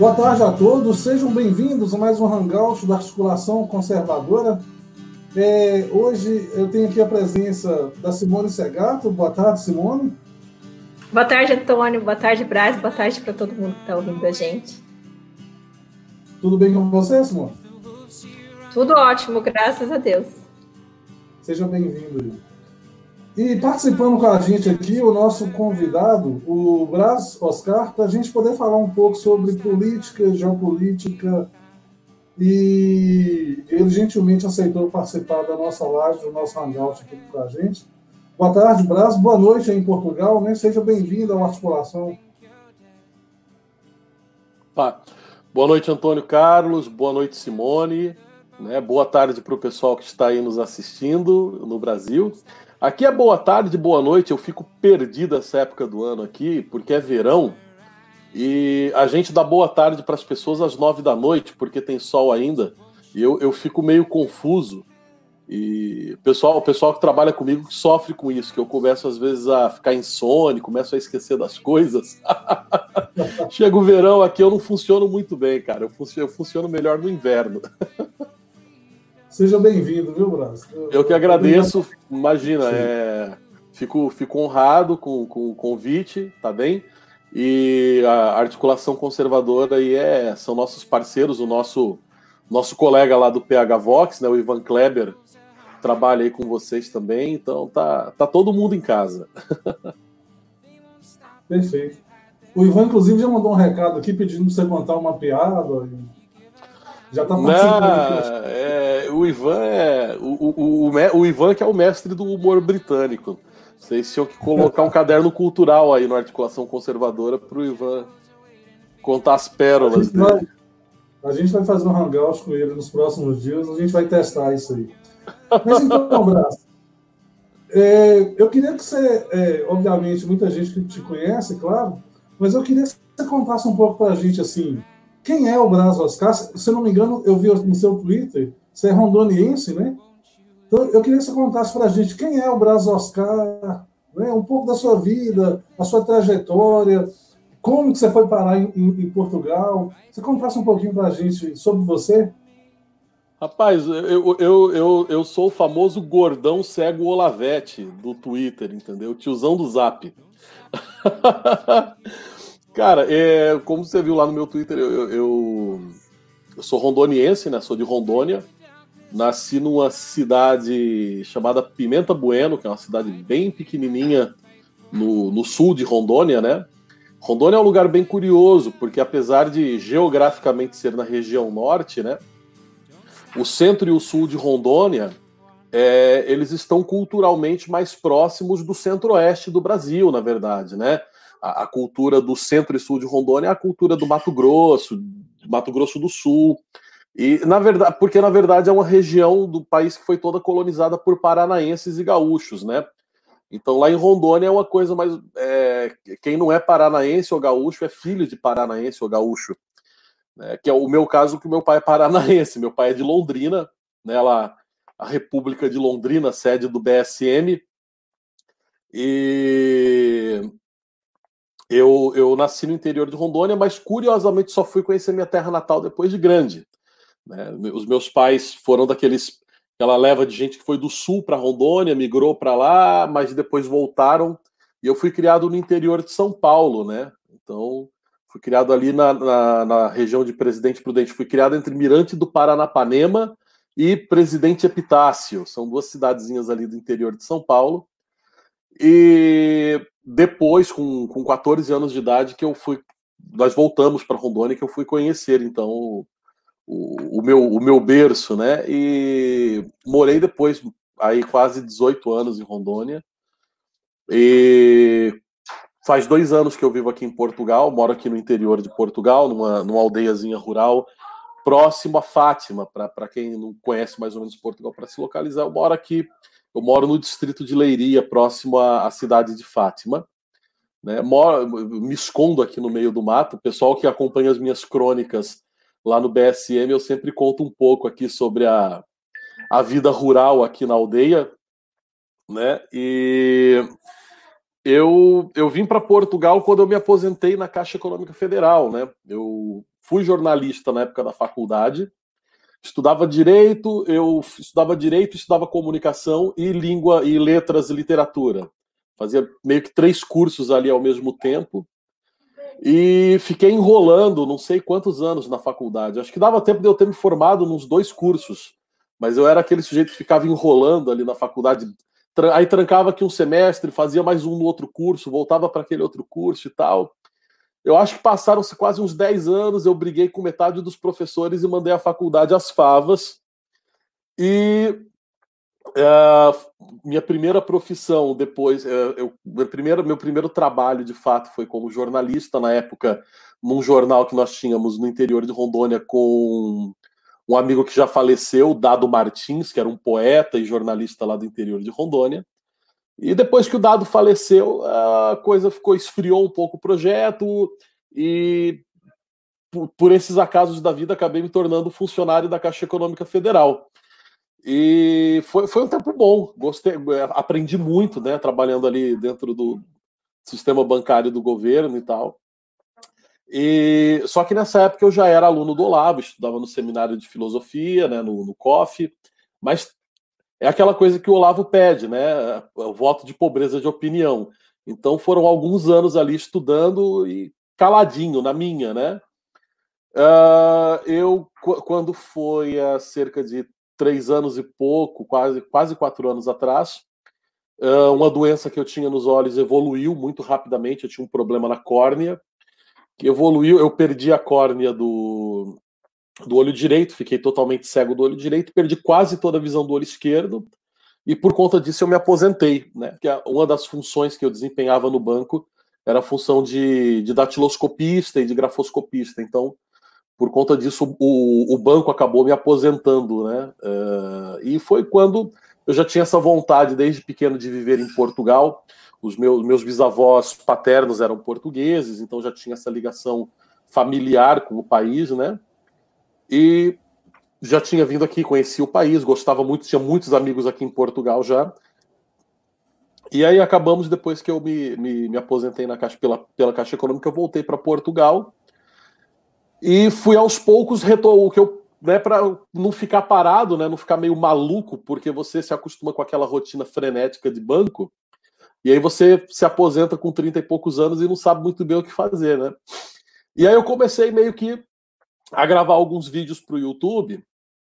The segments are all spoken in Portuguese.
Boa tarde a todos, sejam bem-vindos a mais um Hangout da Articulação Conservadora. É, hoje eu tenho aqui a presença da Simone Segato. Boa tarde, Simone. Boa tarde, Antônio. Boa tarde, Braz. Boa tarde para todo mundo que está ouvindo a gente. Tudo bem com você, Simone? Tudo ótimo, graças a Deus. Seja bem-vindo. E participando com a gente aqui, o nosso convidado, o Braz Oscar, para a gente poder falar um pouco sobre política, geopolítica, e ele gentilmente aceitou participar da nossa live, do nosso hangout aqui com a gente. Boa tarde, Braz. Boa noite aí em Portugal, né? Seja bem-vindo à articulação. Boa noite, Antônio Carlos. Boa noite, Simone. Né? Boa tarde para o pessoal que está aí nos assistindo no Brasil. Aqui é boa tarde, boa noite. Eu fico perdido essa época do ano aqui, porque é verão. E a gente dá boa tarde para as pessoas às nove da noite, porque tem sol ainda. E eu, eu fico meio confuso. E pessoal, o pessoal que trabalha comigo sofre com isso, que eu começo às vezes a ficar insone, começo a esquecer das coisas. Chega o verão aqui, eu não funciono muito bem, cara. Eu funciono, eu funciono melhor no inverno. Seja bem-vindo, viu, Brás? Eu, eu que agradeço, imagina, é, fico, fico honrado com, com o convite, tá bem? E a articulação conservadora aí é, são nossos parceiros, o nosso, nosso colega lá do PH Vox, né, o Ivan Kleber, trabalha aí com vocês também, então tá, tá todo mundo em casa. Perfeito. O Ivan, inclusive, já mandou um recado aqui pedindo para você contar uma piada. Já tá participando. é, o Ivan é. O, o, o, o, Ivan que é o mestre do humor britânico. Vocês tinham que colocar um caderno cultural aí na articulação conservadora para o Ivan contar as pérolas a dele. Vai, a gente vai fazer um hangout com ele nos próximos dias, a gente vai testar isso aí. Mas então, Braço, é, eu queria que você, é, obviamente, muita gente que te conhece, claro, mas eu queria que você contasse um pouco para a gente, assim, quem é o Braz Oscar? Se não me engano, eu vi no seu Twitter, você é rondoniense, né? Então, eu queria que você contasse para a gente quem é o Braz Oscar, né? um pouco da sua vida, a sua trajetória, como que você foi parar em, em, em Portugal. Você contasse um pouquinho para a gente sobre você? Rapaz, eu, eu, eu, eu sou o famoso gordão cego Olavete do Twitter, entendeu? Tiozão do Zap. Cara, é, como você viu lá no meu Twitter, eu, eu, eu, sou rondoniense, né? Sou de Rondônia. Nasci numa cidade chamada Pimenta Bueno, que é uma cidade bem pequenininha no, no sul de Rondônia, né? Rondônia é um lugar bem curioso, porque apesar de geograficamente ser na região norte, né? O centro e o sul de Rondônia, é, eles estão culturalmente mais próximos do centro-oeste do Brasil, na verdade, né? A, cultura do centro e sul de Rondônia é a cultura do Mato Grosso, Mato Grosso do Sul. E na verdade, porque na verdade é uma região do país que foi toda colonizada por paranaenses e gaúchos, né? Então lá em Rondônia é uma coisa mais. É, quem não é paranaense ou gaúcho é filho de paranaense ou gaúcho. Né? Que é o meu caso, que o meu pai é paranaense, meu pai é de Londrina, né? Lá, a República de Londrina, sede do BSM. E eu, eu nasci no interior de Rondônia, mas curiosamente só fui conhecer minha terra natal depois de grande. Né? Os meus pais foram daqueles aquela leva de gente que foi do sul para Rondônia, migrou para lá, mas depois voltaram. E eu fui criado no interior de São Paulo, né? Então, fui criado ali na, na, na região de Presidente Prudente. Fui criado entre Mirante do Paranapanema e Presidente Epitácio. São duas cidadezinhas ali do interior de São Paulo. E depois, com, com 14 anos de idade, que eu fui. Nós voltamos para Rondônia, que eu fui conhecer, então, o, o, meu, o meu berço, né? E morei depois, aí quase 18 anos em Rondônia. E faz dois anos que eu vivo aqui em Portugal, moro aqui no interior de Portugal, numa, numa aldeiazinha rural, próximo a Fátima, para quem não conhece mais ou menos Portugal, para se localizar, eu moro aqui eu moro no distrito de Leiria, próximo à, à cidade de Fátima. Né? Moro, me escondo aqui no meio do mato. O pessoal que acompanha as minhas crônicas lá no BSM, eu sempre conto um pouco aqui sobre a, a vida rural aqui na aldeia. Né? E eu, eu vim para Portugal quando eu me aposentei na Caixa Econômica Federal. Né? Eu fui jornalista na época da faculdade, estudava direito, eu estudava direito, estudava comunicação e língua e letras e literatura. Fazia meio que três cursos ali ao mesmo tempo. E fiquei enrolando não sei quantos anos na faculdade. Acho que dava tempo de eu ter me formado nos dois cursos. Mas eu era aquele sujeito que ficava enrolando ali na faculdade. Aí trancava aqui um semestre, fazia mais um no outro curso, voltava para aquele outro curso e tal. Eu acho que passaram-se quase uns 10 anos, eu briguei com metade dos professores e mandei a faculdade às favas. E uh, minha primeira profissão depois, uh, eu, meu, primeiro, meu primeiro trabalho de fato foi como jornalista, na época, num jornal que nós tínhamos no interior de Rondônia com um amigo que já faleceu, Dado Martins, que era um poeta e jornalista lá do interior de Rondônia. E depois que o Dado faleceu, a coisa ficou esfriou um pouco o projeto e por, por esses acasos da vida acabei me tornando funcionário da Caixa Econômica Federal. E foi, foi um tempo bom, gostei, aprendi muito, né, trabalhando ali dentro do sistema bancário do governo e tal. E só que nessa época eu já era aluno do Olavo, estudava no seminário de filosofia, né, no, no COF, mas é aquela coisa que o Olavo pede, né? O voto de pobreza de opinião. Então foram alguns anos ali estudando e caladinho na minha, né? Uh, eu, quando foi há cerca de três anos e pouco, quase, quase quatro anos atrás, uh, uma doença que eu tinha nos olhos evoluiu muito rapidamente. Eu tinha um problema na córnea, que evoluiu. Eu perdi a córnea do, do olho direito, fiquei totalmente cego do olho direito, perdi quase toda a visão do olho esquerdo, e por conta disso eu me aposentei, né? Que uma das funções que eu desempenhava no banco era a função de, de datiloscopista e de grafoscopista. Então, por conta disso, o, o banco acabou me aposentando, né? Uh, e foi quando eu já tinha essa vontade desde pequeno de viver em Portugal. Os meus, meus bisavós paternos eram portugueses, então já tinha essa ligação familiar com o país, né? E já tinha vindo aqui, conhecia o país, gostava muito, tinha muitos amigos aqui em Portugal já. E aí acabamos, depois que eu me, me, me aposentei na Caixa, pela, pela Caixa Econômica, eu voltei para Portugal e fui aos poucos retor o que eu né, para não ficar parado, né, não ficar meio maluco, porque você se acostuma com aquela rotina frenética de banco, e aí você se aposenta com 30 e poucos anos e não sabe muito bem o que fazer, né? E aí eu comecei meio que a gravar alguns vídeos para o YouTube.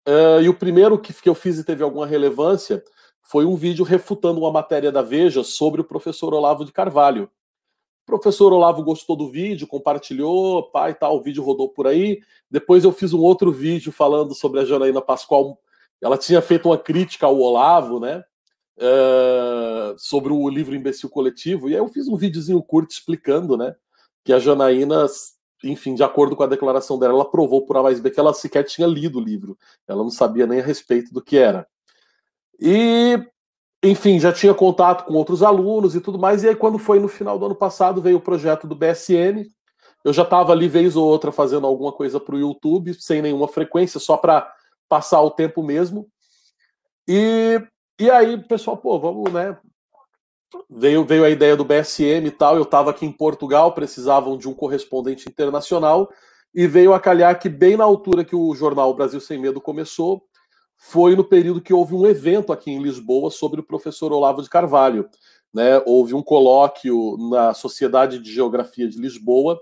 Uh, e o primeiro que, que eu fiz e teve alguma relevância foi um vídeo refutando uma matéria da Veja sobre o professor Olavo de Carvalho. O professor Olavo gostou do vídeo, compartilhou, pai e tal, o vídeo rodou por aí. Depois eu fiz um outro vídeo falando sobre a Janaína Pascoal. Ela tinha feito uma crítica ao Olavo, né? Uh, sobre o livro Imbecil Coletivo. E aí eu fiz um videozinho curto explicando, né? Que a Janaína enfim, de acordo com a declaração dela, ela provou por A mais B que ela sequer tinha lido o livro. Ela não sabia nem a respeito do que era. E, enfim, já tinha contato com outros alunos e tudo mais. E aí, quando foi no final do ano passado, veio o projeto do BSN. Eu já estava ali, vez ou outra, fazendo alguma coisa para o YouTube, sem nenhuma frequência, só para passar o tempo mesmo. E, e aí, pessoal, pô, vamos, né? Veio, veio a ideia do BSM e tal. Eu estava aqui em Portugal, precisavam de um correspondente internacional, e veio a calhar que, bem na altura que o jornal Brasil Sem Medo começou, foi no período que houve um evento aqui em Lisboa sobre o professor Olavo de Carvalho. Né? Houve um colóquio na Sociedade de Geografia de Lisboa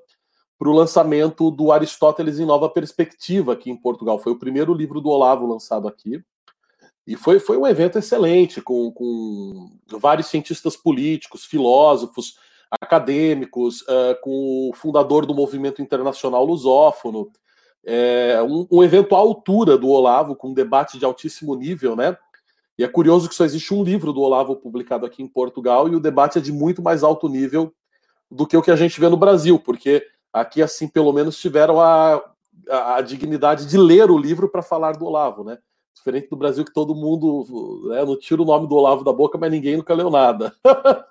para o lançamento do Aristóteles em Nova Perspectiva aqui em Portugal. Foi o primeiro livro do Olavo lançado aqui. E foi, foi um evento excelente, com, com vários cientistas políticos, filósofos, acadêmicos, uh, com o fundador do movimento internacional lusófono. É, um, um, evento à altura do Olavo, com um debate de altíssimo nível, né? E é curioso que só existe um livro do Olavo publicado aqui em Portugal e o debate é de muito mais alto nível do que o que a gente vê no Brasil, porque aqui, assim, pelo menos tiveram a, a, a dignidade de ler o livro para falar do Olavo, né? Diferente do Brasil que todo mundo né, não tira o nome do Olavo da boca, mas ninguém nunca leu nada.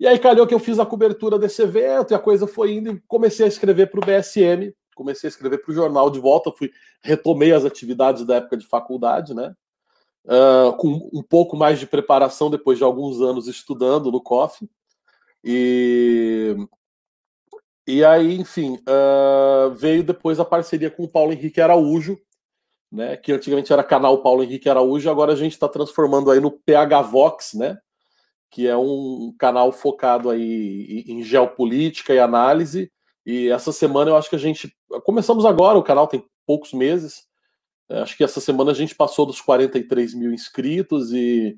e aí calhou que eu fiz a cobertura desse evento e a coisa foi indo e comecei a escrever para o BSM, comecei a escrever para o jornal de volta, fui retomei as atividades da época de faculdade, né? Uh, com um pouco mais de preparação depois de alguns anos estudando no COF. E, e aí, enfim, uh, veio depois a parceria com o Paulo Henrique Araújo, né? Que antigamente era canal Paulo Henrique Araújo, agora a gente está transformando aí no PH Vox, né? Que é um canal focado aí em geopolítica e análise. E essa semana eu acho que a gente. Começamos agora, o canal tem poucos meses. É, acho que essa semana a gente passou dos 43 mil inscritos e,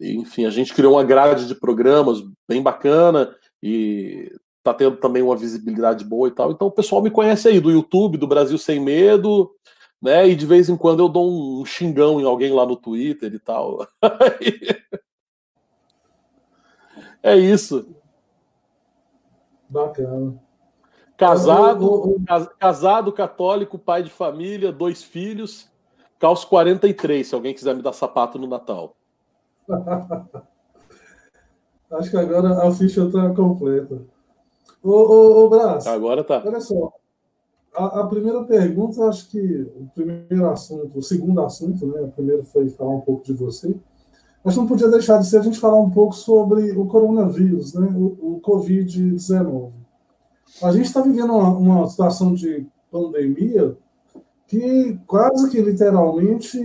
enfim, a gente criou uma grade de programas bem bacana e tá tendo também uma visibilidade boa e tal. Então o pessoal me conhece aí do YouTube, do Brasil Sem Medo, né? E de vez em quando eu dou um xingão em alguém lá no Twitter e tal. é isso. Bacana. Casado, casado, católico, pai de família, dois filhos, caos 43, se alguém quiser me dar sapato no Natal. Acho que agora a ficha está completa. Ô, ô, ô Brás, Agora tá. Olha só. A, a, primeira pergunta, acho que o primeiro assunto, o segundo assunto, né? O primeiro foi falar um pouco de você. Mas não podia deixar de ser a gente falar um pouco sobre o coronavírus, né? O, o Covid-19. A gente está vivendo uma, uma situação de pandemia que quase que literalmente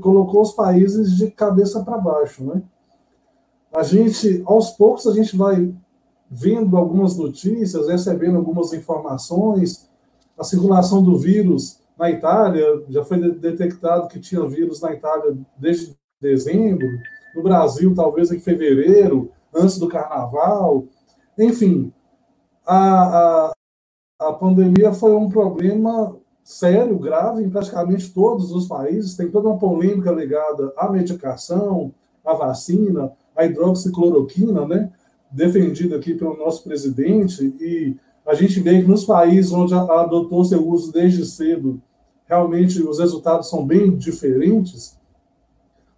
colocou os países de cabeça para baixo, né? A gente, aos poucos, a gente vai vendo algumas notícias, recebendo algumas informações, a circulação do vírus na Itália, já foi detectado que tinha vírus na Itália desde dezembro, no Brasil talvez em fevereiro, antes do carnaval. Enfim, a, a, a pandemia foi um problema sério, grave em praticamente todos os países, tem toda uma polêmica ligada à medicação, à vacina, à hidroxicloroquina, né? defendido aqui pelo nosso presidente, e a gente vê que nos países onde adotou seu uso desde cedo, realmente os resultados são bem diferentes.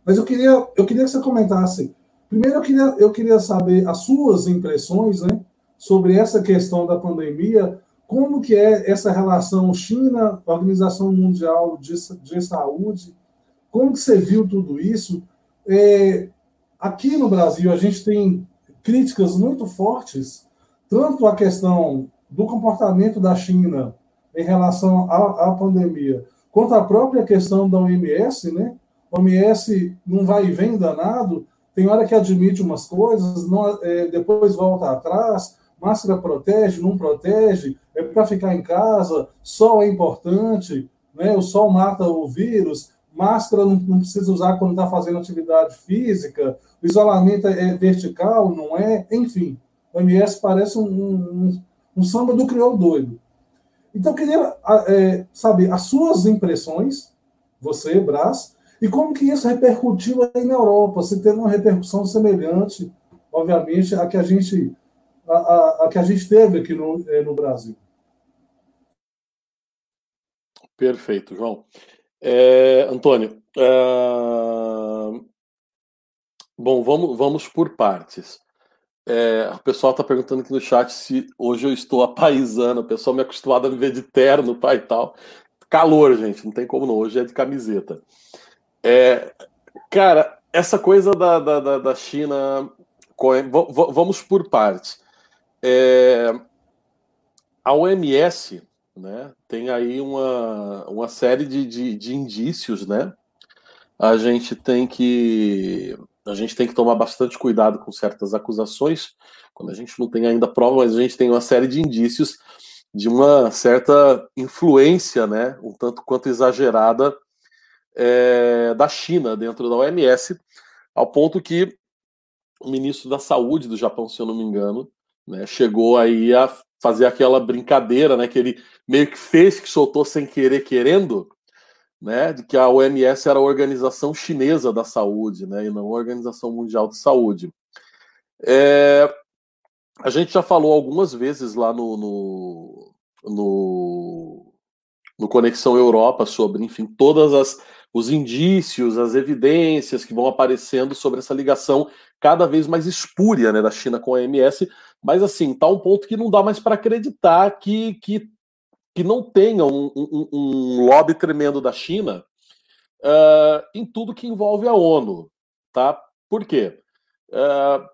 Mas eu queria, eu queria que você comentasse. Primeiro, eu queria, eu queria saber as suas impressões né, sobre essa questão da pandemia, como que é essa relação China, Organização Mundial de, de Saúde, como que você viu tudo isso? É, aqui no Brasil, a gente tem críticas muito fortes, tanto a questão do comportamento da China em relação à, à pandemia, quanto a própria questão da OMS, né? A OMS não vai e vem danado, tem hora que admite umas coisas, não, é, depois volta atrás, máscara protege, não protege, é para ficar em casa, sol é importante, né? o sol mata o vírus, máscara não, não precisa usar quando está fazendo atividade física, o isolamento é vertical, não é? Enfim, o MS parece um, um, um samba do crioulo doido. Então, eu queria é, saber as suas impressões, você, Brás, e como que isso repercutiu aí na Europa, se teve uma repercussão semelhante, obviamente, a que a gente, a, a, a que a gente teve aqui no, é, no Brasil. Perfeito, João. É, Antônio, uh, bom, vamos, vamos por partes. É, o pessoal está perguntando aqui no chat se hoje eu estou apaisando. O pessoal me acostumado a me ver de terno, pai e tal. Calor, gente, não tem como não. Hoje é de camiseta. É, cara, essa coisa da, da, da China. Vamos por partes. É, a OMS né? Tem aí uma, uma série de, de, de indícios, né? A gente tem que a gente tem que tomar bastante cuidado com certas acusações, quando a gente não tem ainda prova, mas a gente tem uma série de indícios de uma certa influência, né, um tanto quanto exagerada, é, da China dentro da OMS, ao ponto que o ministro da Saúde do Japão, se eu não me engano, né, chegou aí a fazer aquela brincadeira, né, que ele meio que fez, que soltou sem querer, querendo, né, de que a OMS era a Organização Chinesa da Saúde, né, e não a Organização Mundial de Saúde. É, a gente já falou algumas vezes lá no, no, no, no Conexão Europa sobre, enfim, todas as os indícios, as evidências que vão aparecendo sobre essa ligação cada vez mais espúria né, da China com a OMS, mas assim, tá um ponto que não dá mais para acreditar que, que, que não tenha um, um, um lobby tremendo da China uh, em tudo que envolve a ONU. Tá? Por quê? Uh,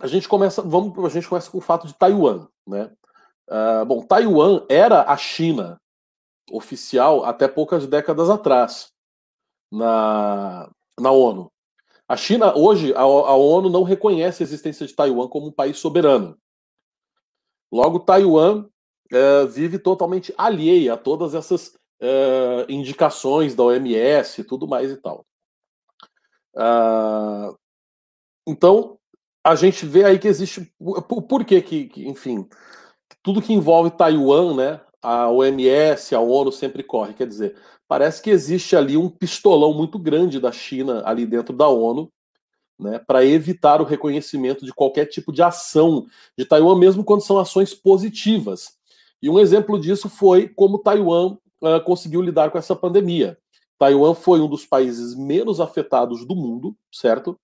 a gente começa, vamos, a gente começa com o fato de Taiwan, né? Uh, bom, Taiwan era a China oficial até poucas décadas atrás na, na ONU. A China, hoje, a, a ONU não reconhece a existência de Taiwan como um país soberano. Logo, Taiwan uh, vive totalmente alheia a todas essas uh, indicações da OMS e tudo mais e tal. Uh, então, a gente vê aí que existe. Por, por que, que, enfim, tudo que envolve Taiwan, né? A OMS, a ONU sempre corre. Quer dizer, parece que existe ali um pistolão muito grande da China ali dentro da ONU, né, para evitar o reconhecimento de qualquer tipo de ação de Taiwan, mesmo quando são ações positivas. E um exemplo disso foi como Taiwan uh, conseguiu lidar com essa pandemia. Taiwan foi um dos países menos afetados do mundo, certo?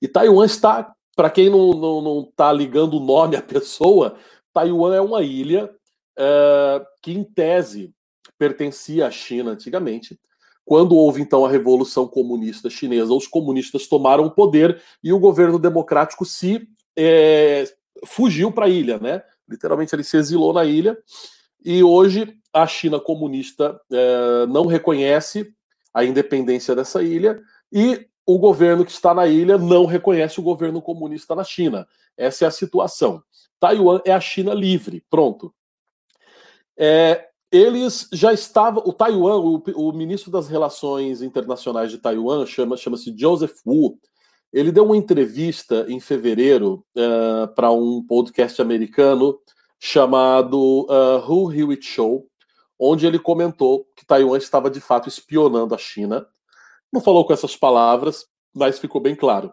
E Taiwan está, para quem não está ligando o nome à pessoa, Taiwan é uma ilha uh, que, em tese, pertencia à China antigamente. Quando houve então a Revolução Comunista Chinesa, os comunistas tomaram o poder e o governo democrático se é, fugiu para a ilha, né? Literalmente ele se exilou na ilha e hoje a China comunista é, não reconhece a independência dessa ilha e o governo que está na ilha não reconhece o governo comunista na China. Essa é a situação. Taiwan é a China livre. Pronto. É, eles já estavam. O Taiwan, o, o, ministro das Relações Internacionais de Taiwan, chama, chama-se Joseph Wu. Ele deu uma entrevista em fevereiro uh, eh, para um podcast americano chamado uh, Who Hewitt Show, onde ele comentou que Taiwan estava de fato espionando a China. Não falou com essas palavras, mas ficou bem claro.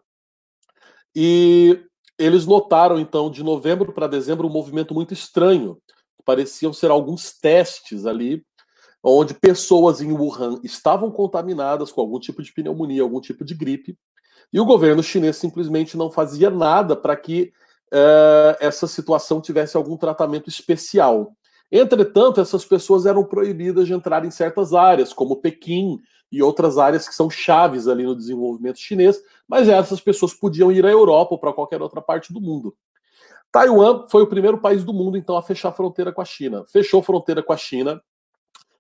E eles notaram, então, de novembro para dezembro, um movimento muito estranho pareciam ser alguns testes ali, onde pessoas em Wuhan estavam contaminadas com algum tipo de pneumonia, algum tipo de gripe, e o governo chinês simplesmente não fazia nada para que uh, essa situação tivesse algum tratamento especial. Entretanto, essas pessoas eram proibidas de entrar em certas áreas, como Pequim e outras áreas que são chaves ali no desenvolvimento chinês, mas essas pessoas podiam ir à Europa ou para qualquer outra parte do mundo. Taiwan foi o primeiro país do mundo, então, a fechar a fronteira com a China. Fechou fronteira com a China,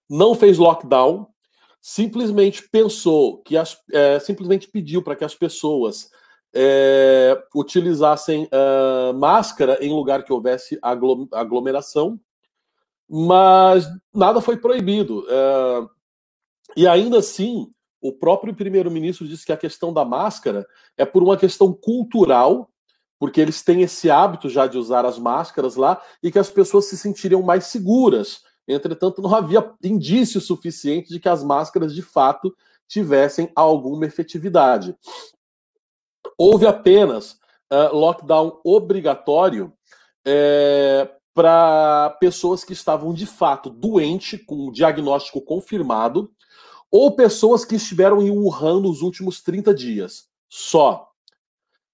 não fez lockdown, simplesmente pensou que as, é, simplesmente pediu para que as pessoas é, utilizassem uh, máscara em lugar que houvesse aglomeração, mas nada foi proibido. Uh, e ainda assim, o próprio primeiro-ministro disse que a questão da máscara é por uma questão cultural porque eles têm esse hábito já de usar as máscaras lá e que as pessoas se sentiriam mais seguras. Entretanto, não havia indício suficiente de que as máscaras de fato tivessem alguma efetividade. Houve apenas uh, lockdown obrigatório é, para pessoas que estavam de fato doentes, com diagnóstico confirmado, ou pessoas que estiveram em Wuhan nos últimos 30 dias. Só.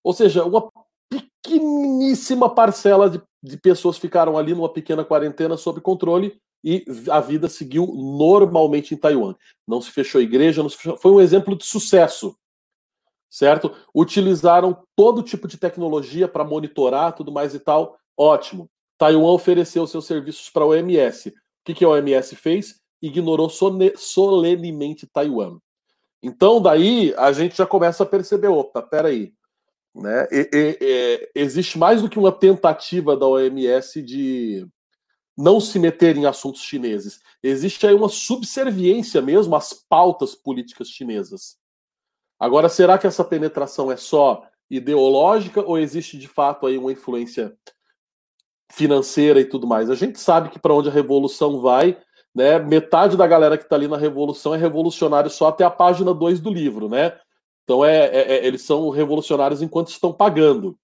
Ou seja, uma pequeníssima parcela de, de pessoas ficaram ali numa pequena quarentena sob controle e a vida seguiu normalmente em Taiwan. Não se fechou a igreja, não se fechou... foi um exemplo de sucesso, certo? Utilizaram todo tipo de tecnologia para monitorar tudo mais e tal. Ótimo. Taiwan ofereceu seus serviços para a OMS. O que, que a OMS fez? Ignorou solenemente Taiwan. Então, daí a gente já começa a perceber: opa, peraí, né? E, e, e, existe mais do que uma tentativa da OMS de não se meter em assuntos chineses. Existe aí uma subserviência mesmo às pautas políticas chinesas. Agora, será que essa penetração é só ideológica ou existe de fato aí uma influência financeira e tudo mais? A gente sabe que para onde a revolução vai, né, metade da galera que está ali na revolução é revolucionário só até a página 2 do livro, né? Então, é, é, é, eles são revolucionários enquanto estão pagando.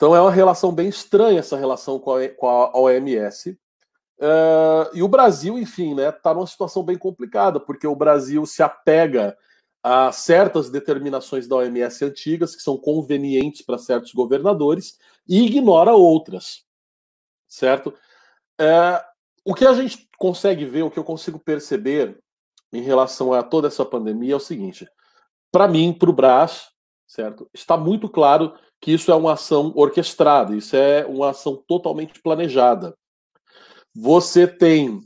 Então, é uma relação bem estranha essa relação com a, OMS. Uh, é, e o Brasil, enfim, está né, tá numa situação bem complicada, porque o Brasil se apega a certas determinações da OMS antigas, que são convenientes para certos governadores, e ignora outras. Certo? Uh, o que a gente consegue ver, o que eu consigo perceber em relação a toda essa pandemia é o seguinte: para mim, para o Brás, certo? Está muito claro que isso é uma ação orquestrada, isso é uma ação totalmente planejada. Você tem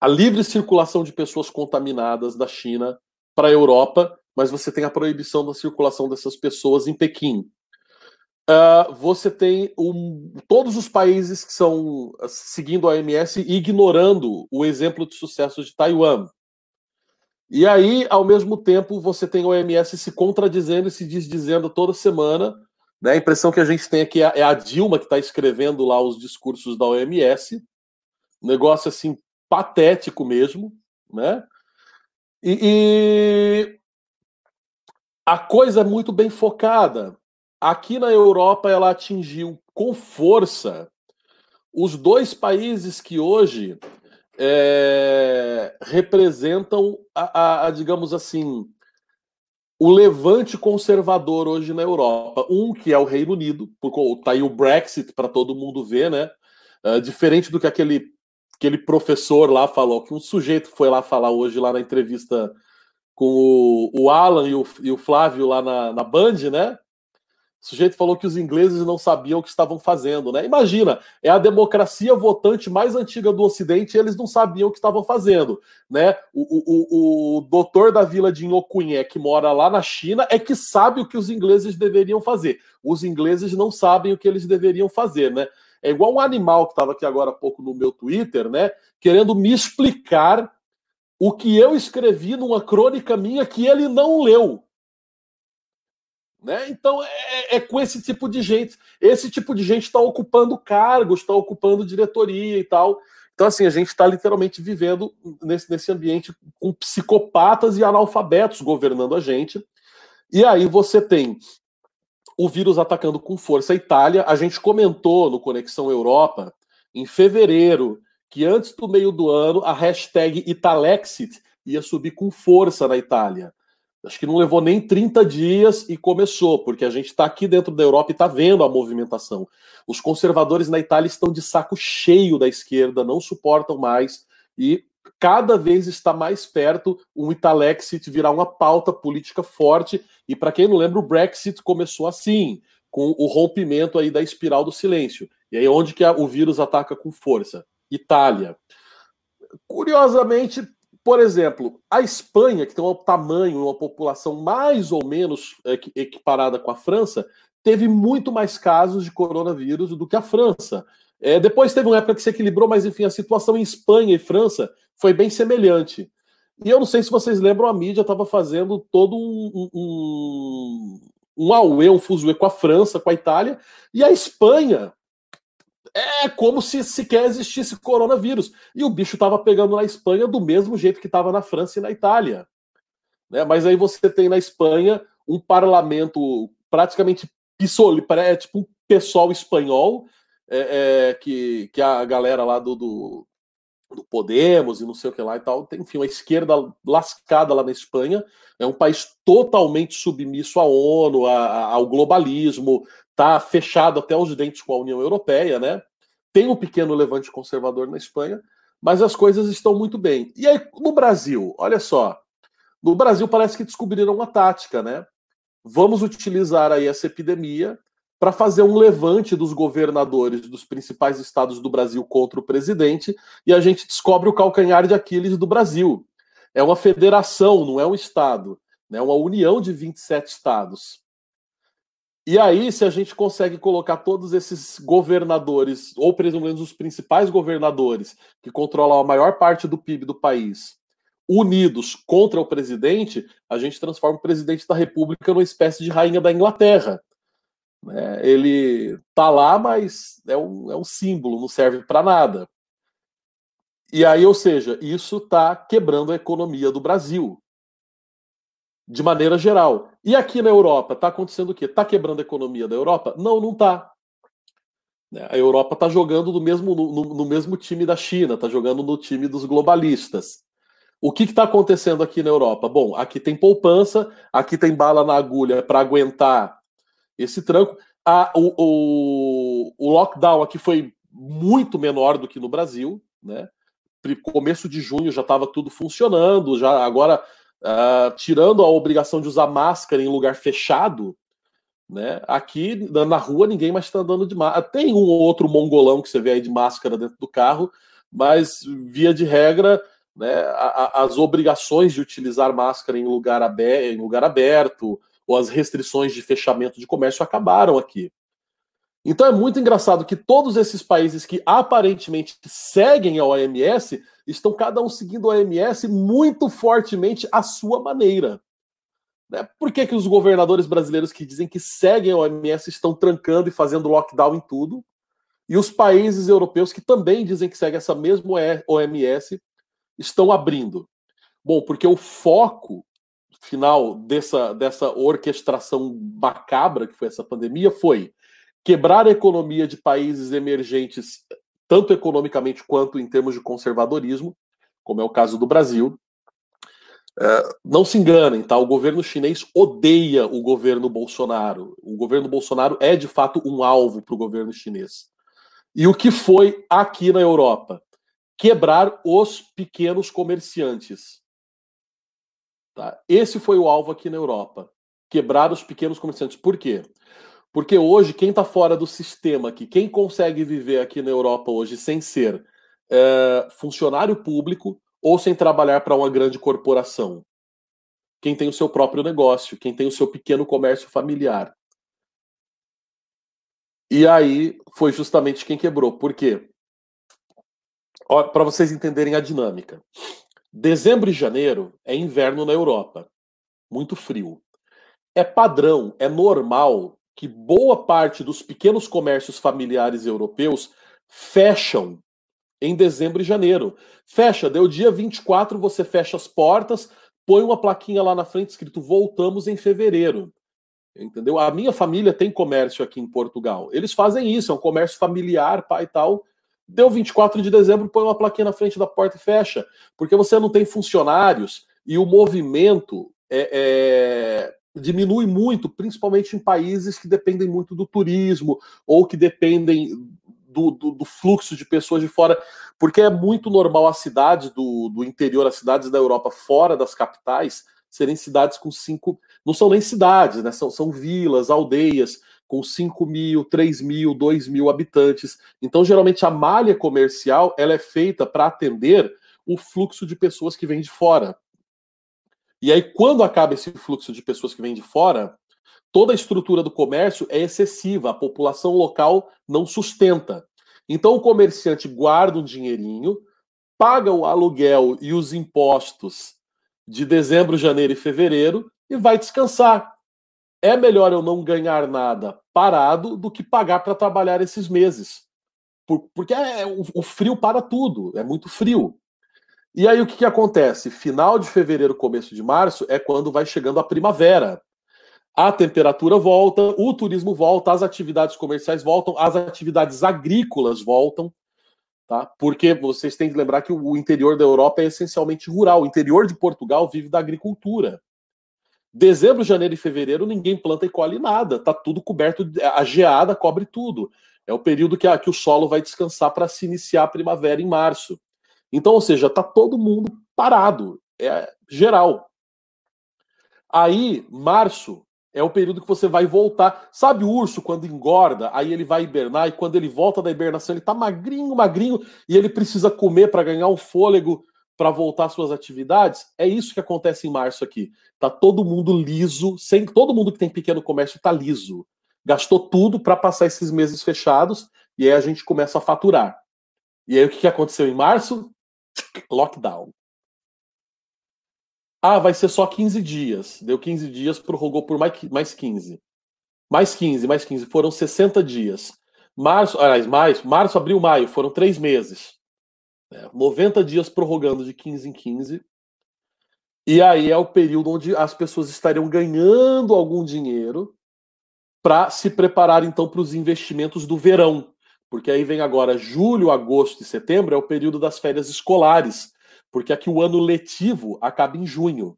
a livre circulação de pessoas contaminadas da China para a Europa, mas você tem a proibição da circulação dessas pessoas em Pequim. Uh, você tem um, todos os países que são seguindo a OMS ignorando o exemplo de sucesso de Taiwan. E aí, ao mesmo tempo, você tem a OMS se contradizendo e se desdizendo toda semana. Né? A impressão que a gente tem aqui é a Dilma que está escrevendo lá os discursos da OMS. negócio assim patético mesmo, né? E, e, a coisa é muito bem focada. Aqui na Europa, ela atingiu com força os dois países que hoje é, representam a, a, a, digamos assim, o levante conservador hoje na Europa. Um que é o Reino Unido, porque tá aí o Brexit para todo mundo ver, né? Uh, diferente do que aquele aquele professor lá falou, que um sujeito foi lá falar hoje lá na entrevista com o, o Alan e o, e o Flávio lá na, na Band, né? O sujeito falou que os ingleses não sabiam o que estavam fazendo, né? Imagina, é a democracia votante mais antiga do Ocidente e eles não sabiam o que estavam fazendo, né? O, o, o doutor da vila de Inhokunhé, que mora lá na China, é que sabe o que os ingleses deveriam fazer. Os ingleses não sabem o que eles deveriam fazer, né? É igual um animal que estava aqui agora há pouco no meu Twitter, né? Querendo me explicar o que eu escrevi numa crônica minha que ele não leu. Né? Então é, é, é com esse tipo de gente. Esse tipo de gente está ocupando cargos, está ocupando diretoria e tal. Então, assim, a gente está literalmente vivendo nesse, nesse ambiente com psicopatas e analfabetos governando a gente. E aí você tem o vírus atacando com força a Itália. A gente comentou no Conexão Europa, em fevereiro, que antes do meio do ano a hashtag Italexit ia subir com força na Itália. Acho que não levou nem 30 dias e começou, porque a gente está aqui dentro da Europa e está vendo a movimentação. Os conservadores na Itália estão de saco cheio da esquerda, não suportam mais e cada vez está mais perto um Italexit virar uma pauta política forte. E para quem não lembra, o Brexit começou assim, com o rompimento aí da espiral do silêncio. E aí onde que o vírus ataca com força? Itália. Curiosamente, por exemplo, a Espanha, que tem um tamanho, uma população mais ou menos equiparada com a França, teve muito mais casos de coronavírus do que a França. É, depois teve uma época que se equilibrou, mas enfim, a situação em Espanha e França foi bem semelhante. E eu não sei se vocês lembram, a mídia estava fazendo todo um, um, um auê, um fuzuê com a França, com a Itália, e a Espanha é como se sequer existisse coronavírus. E o bicho estava pegando na Espanha do mesmo jeito que estava na França e na Itália. Né? Mas aí você tem na Espanha um parlamento praticamente pissoli, é tipo um pessoal espanhol é, é, que, que a galera lá do, do, do, Podemos e não sei o que lá e tal, tem, enfim, uma esquerda lascada lá na Espanha, é um país totalmente submisso à ONU, a, a, ao globalismo, tá fechado até os dentes com a União Europeia, né? Tem um pequeno levante conservador na Espanha, mas as coisas estão muito bem. E aí, no Brasil, olha só, no Brasil parece que descobriram uma tática, né? Vamos utilizar aí essa epidemia para fazer um levante dos governadores dos principais estados do Brasil contra o presidente e a gente descobre o calcanhar de Aquiles do Brasil. É uma federação, não é um estado, é né? uma união de 27 estados. E aí, se a gente consegue colocar todos esses governadores, ou pelo menos os principais governadores, que controlam a maior parte do PIB do país, unidos contra o presidente, a gente transforma o presidente da República numa espécie de rainha da Inglaterra. Né? Ele tá lá, mas é um, é um símbolo, não serve para nada. E aí, ou seja, isso está quebrando a economia do Brasil, de maneira geral. E aqui na Europa, está acontecendo o quê? Está quebrando a economia da Europa? Não, não está. Né? A Europa está jogando no mesmo, no, no, mesmo time da China, está jogando no time dos globalistas. O que está acontecendo aqui na Europa? Bom, aqui tem poupança, aqui tem bala na agulha para aguentar esse tranco. A, o, o, o, lockdown aqui foi muito menor do que no Brasil, né? Começo de junho já estava tudo funcionando, já agora uh, tirando a obrigação de usar máscara em lugar fechado, Né? Aqui na rua ninguém mais está andando de máscara. Tem um ou outro mongolão que você vê aí de máscara dentro do carro, mas via de regra, né, as obrigações de utilizar máscara em lugar, aberto, em lugar aberto ou as restrições de fechamento de comércio acabaram aqui. Então é muito engraçado que todos esses países que aparentemente seguem a OMS estão cada um seguindo a OMS muito fortemente à sua maneira. Né? Por que, que os governadores brasileiros que dizem que seguem a OMS estão trancando e fazendo lockdown em tudo? E os países europeus que também dizem que seguem essa mesma OMS estão abrindo. Bom, porque o foco final dessa, dessa orquestração macabra que foi essa pandemia foi quebrar a economia de países emergentes, tanto economicamente quanto em termos de conservadorismo, como é o caso do Brasil, é, não se enganem, tá? O governo chinês odeia o governo Bolsonaro. O governo Bolsonaro é de fato um alvo para o governo chinês. E o que foi aqui na Europa? Quebrar os pequenos comerciantes. Tá? Esse foi o alvo aqui na Europa. Quebrar os pequenos comerciantes. Por quê? Porque hoje, quem está fora do sistema aqui, quem consegue viver aqui na Europa hoje sem ser é, funcionário público, ou sem trabalhar para uma grande corporação. Quem tem o seu próprio negócio, quem tem o seu pequeno comércio familiar. E aí foi justamente quem quebrou. Por quê? Para vocês entenderem a dinâmica. Dezembro e janeiro é inverno na Europa. Muito frio. É padrão, é normal que boa parte dos pequenos comércios familiares europeus fecham em dezembro e janeiro. Fecha, deu dia 24, você fecha as portas, põe uma plaquinha lá na frente escrito voltamos em fevereiro. Entendeu? A minha família tem comércio aqui em Portugal. Eles fazem isso, é um comércio familiar, pai e tal. Deu 24 de dezembro, põe uma plaquinha na frente da porta e fecha. Porque você não tem funcionários e o movimento é, é, diminui muito, principalmente em países que dependem muito do turismo ou que dependem do, do, do, fluxo de pessoas de fora, porque é muito normal as cidades do, do interior, as cidades da Europa fora das capitais, serem cidades com cinco. Não são nem cidades, né? São, são vilas, aldeias com 5 mil, 3 mil, 2 mil habitantes. Então, geralmente, a malha comercial ela é feita para atender o fluxo de pessoas que vêm de fora. E aí, quando acaba esse fluxo de pessoas que vêm de fora, toda a estrutura do comércio é excessiva, a população local não sustenta. Então o comerciante guarda um dinheirinho, paga o aluguel e os impostos de dezembro, janeiro e fevereiro e vai descansar. É melhor eu não ganhar nada parado do que pagar para trabalhar esses meses. porque é, o, frio para tudo, é muito frio. E aí o que, que acontece? Final de fevereiro, começo de março é quando vai chegando a primavera a temperatura volta, o turismo volta, as atividades comerciais voltam, as atividades agrícolas voltam, tá? Porque vocês têm que lembrar que o interior da Europa é essencialmente rural, o interior de Portugal vive da agricultura. Dezembro, janeiro e fevereiro ninguém planta e colhe nada, tá tudo coberto, a geada cobre tudo. É o período que, a, que o solo vai descansar para se iniciar a primavera em março. Então, ou seja, tá todo mundo parado, é geral. Aí, março, é o período que você vai voltar. Sabe o urso quando engorda, aí ele vai hibernar e quando ele volta da hibernação ele tá magrinho, magrinho e ele precisa comer para ganhar um fôlego para voltar às suas atividades? É isso que acontece em março aqui. Tá todo mundo liso, sem todo mundo que tem pequeno comércio tá liso. Gastou tudo para passar esses meses fechados e aí a gente começa a faturar. E aí o que aconteceu em março? Lockdown. Ah, vai ser só 15 dias. Deu 15 dias, prorrogou por mais 15. Mais 15, mais 15. Foram 60 dias. Março, aliás, mais, março, abril, maio, foram três meses. É, 90 dias prorrogando de 15 em 15. E aí é o período onde as pessoas estariam ganhando algum dinheiro para se preparar então para os investimentos do verão. Porque aí vem agora julho, agosto e setembro, é o período das férias escolares porque aqui o ano letivo acaba em junho.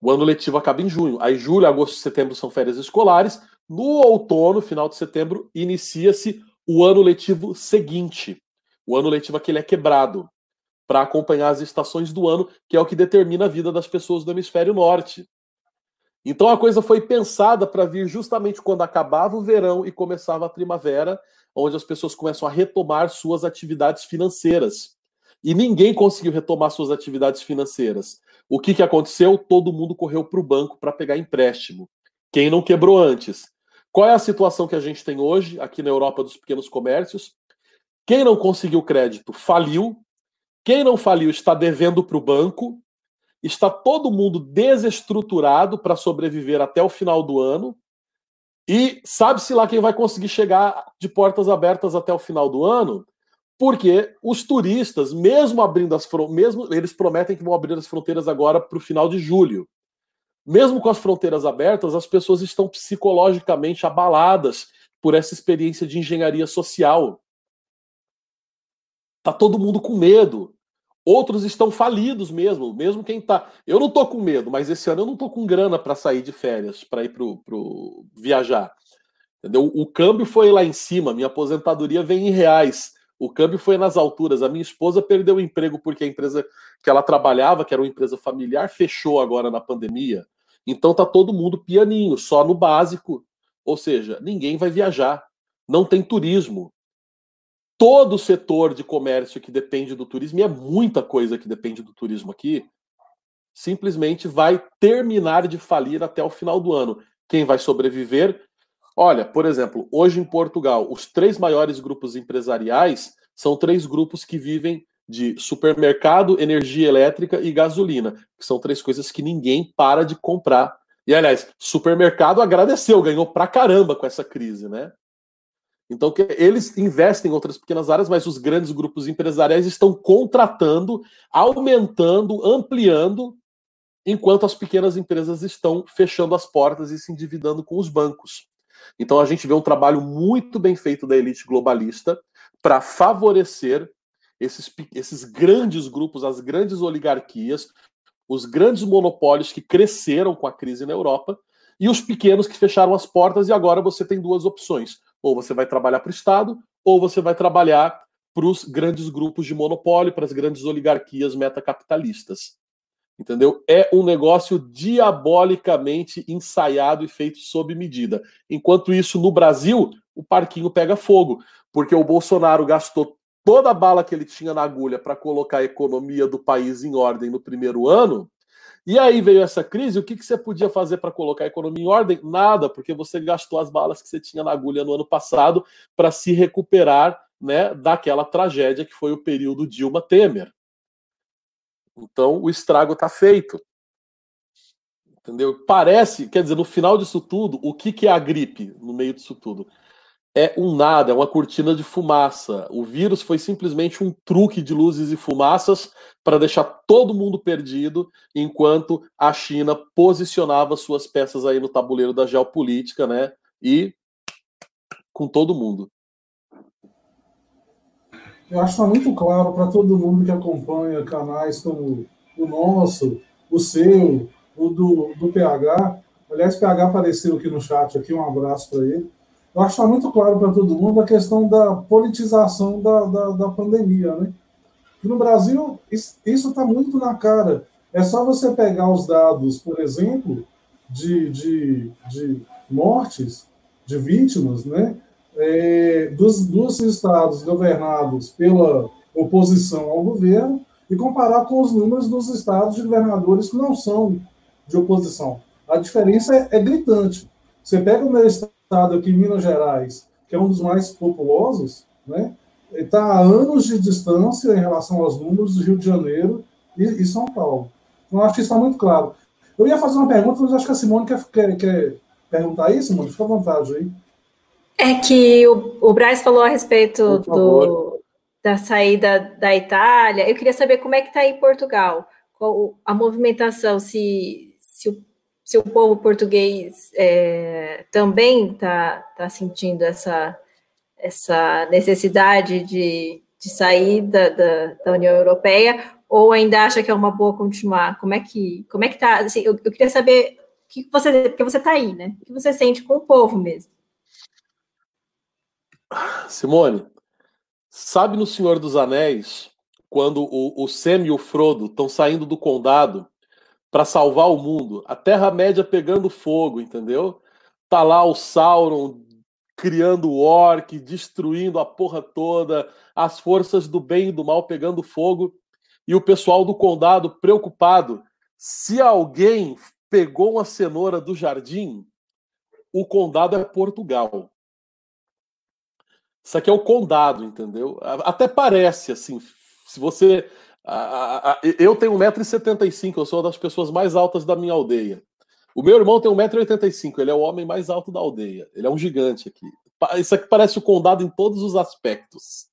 O ano letivo acaba em junho. Aí julho, agosto e setembro são férias escolares. No outono, final de setembro, inicia-se o ano letivo seguinte. O ano letivo aqui ele é quebrado para acompanhar as estações do ano, que é o que determina a vida das pessoas do hemisfério norte. Então a coisa foi pensada para vir justamente quando acabava o verão e começava a primavera, onde as pessoas começam a retomar suas atividades financeiras. E ninguém conseguiu retomar suas atividades financeiras. O que, que aconteceu? Todo mundo correu para o banco para pegar empréstimo. Quem não quebrou antes? Qual é a situação que a gente tem hoje aqui na Europa dos pequenos comércios? Quem não conseguiu crédito faliu. Quem não faliu está devendo para o banco está todo mundo desestruturado para sobreviver até o final do ano. E sabe-se lá quem vai conseguir chegar de portas abertas até o final do ano? Porque os turistas, mesmo abrindo as mesmo eles prometem que vão abrir as fronteiras agora para o final de julho. Mesmo com as fronteiras abertas, as pessoas estão psicologicamente abaladas por essa experiência de engenharia social. Tá todo mundo com medo. Outros estão falidos mesmo, mesmo quem tá. Eu não tô com medo, mas esse ano eu não tô com grana para sair de férias, para ir pro, pro viajar. Entendeu? O câmbio foi lá em cima, minha aposentadoria vem em reais. O câmbio foi nas alturas. A minha esposa perdeu o emprego porque a empresa que ela trabalhava, que era uma empresa familiar, fechou agora na pandemia. Então tá todo mundo pianinho, só no básico. Ou seja, ninguém vai viajar. Não tem turismo todo o setor de comércio que depende do turismo, e é muita coisa que depende do turismo aqui, simplesmente vai terminar de falir até o final do ano. Quem vai sobreviver? Olha, por exemplo, hoje em Portugal, os três maiores grupos empresariais são três grupos que vivem de supermercado, energia elétrica e gasolina, que são três coisas que ninguém para de comprar. E aliás, supermercado agradeceu, ganhou pra caramba com essa crise, né? Então, eles investem em outras pequenas áreas, mas os grandes grupos empresariais estão contratando, aumentando, ampliando, enquanto as pequenas empresas estão fechando as portas e se endividando com os bancos. Então, a gente vê um trabalho muito bem feito da elite globalista para favorecer esses, esses grandes grupos, as grandes oligarquias, os grandes monopólios que cresceram com a crise na Europa e os pequenos que fecharam as portas, e agora você tem duas opções ou você vai trabalhar para o Estado, ou você vai trabalhar para os grandes grupos de monopólio, para as grandes oligarquias metacapitalistas. Entendeu? É um negócio diabolicamente ensaiado e feito sob medida. Enquanto isso, no Brasil, o parquinho pega fogo, porque o Bolsonaro gastou toda a bala que ele tinha na agulha para colocar a economia do país em ordem no primeiro ano, e aí veio essa crise, o que, que você podia fazer para colocar a economia em ordem? Nada, porque você gastou as balas que você tinha na agulha no ano passado para se recuperar né, daquela tragédia que foi o período Dilma Temer. Então o estrago está feito. Entendeu? Parece, quer dizer, no final disso tudo, o que, que é a gripe no meio disso tudo? É um nada, é uma cortina de fumaça. O vírus foi simplesmente um truque de luzes e fumaças para deixar todo mundo perdido, enquanto a China posicionava suas peças aí no tabuleiro da geopolítica, né? E com todo mundo. Eu acho que está muito claro para todo mundo que acompanha canais como o nosso, o seu, o do, do PH. Aliás, PH apareceu aqui no chat, aqui um abraço para ele eu acho que está muito claro para todo mundo a questão da politização da, da, da pandemia, né? no Brasil, isso está muito na cara. É só você pegar os dados, por exemplo, de, de, de mortes, de vítimas, né? É, dos, dos estados governados pela oposição ao governo e comparar com os números dos estados de governadores que não são de oposição. A diferença é, é gritante. Você pega o meu estado estado aqui, Minas Gerais, que é um dos mais populosos, né, está a anos de distância em relação aos números do Rio de Janeiro e, e São Paulo. Então, acho que isso está muito claro. Eu ia fazer uma pergunta, mas acho que a Simone quer, quer, quer perguntar aí, Simone? Fica à vontade aí. É que o, o Braz falou a respeito do, da saída da Itália. Eu queria saber como é que está em Portugal. Qual a movimentação, se, se o se o povo português é, também está tá sentindo essa, essa necessidade de, de sair da, da, da, União Europeia, ou ainda acha que é uma boa continuar? Como é que como é que tá? Assim, eu, eu, queria saber que você porque você está aí, né? O que você sente com o povo mesmo? Simone, sabe no Senhor dos Anéis quando o, o Sam e o Frodo estão saindo do condado para salvar o mundo. A Terra-média pegando fogo, entendeu? Tá lá o Sauron criando o orc, destruindo a porra toda, as forças do bem e do mal pegando fogo, e o pessoal do condado preocupado. Se alguém pegou uma cenoura do jardim, o condado é Portugal. Isso aqui é o condado, entendeu? Até parece assim. Se você. Eu tenho 1,75m, eu sou uma das pessoas mais altas da minha aldeia. O meu irmão tem 1,85m, ele é o homem mais alto da aldeia. Ele é um gigante aqui. Isso aqui parece o condado em todos os aspectos.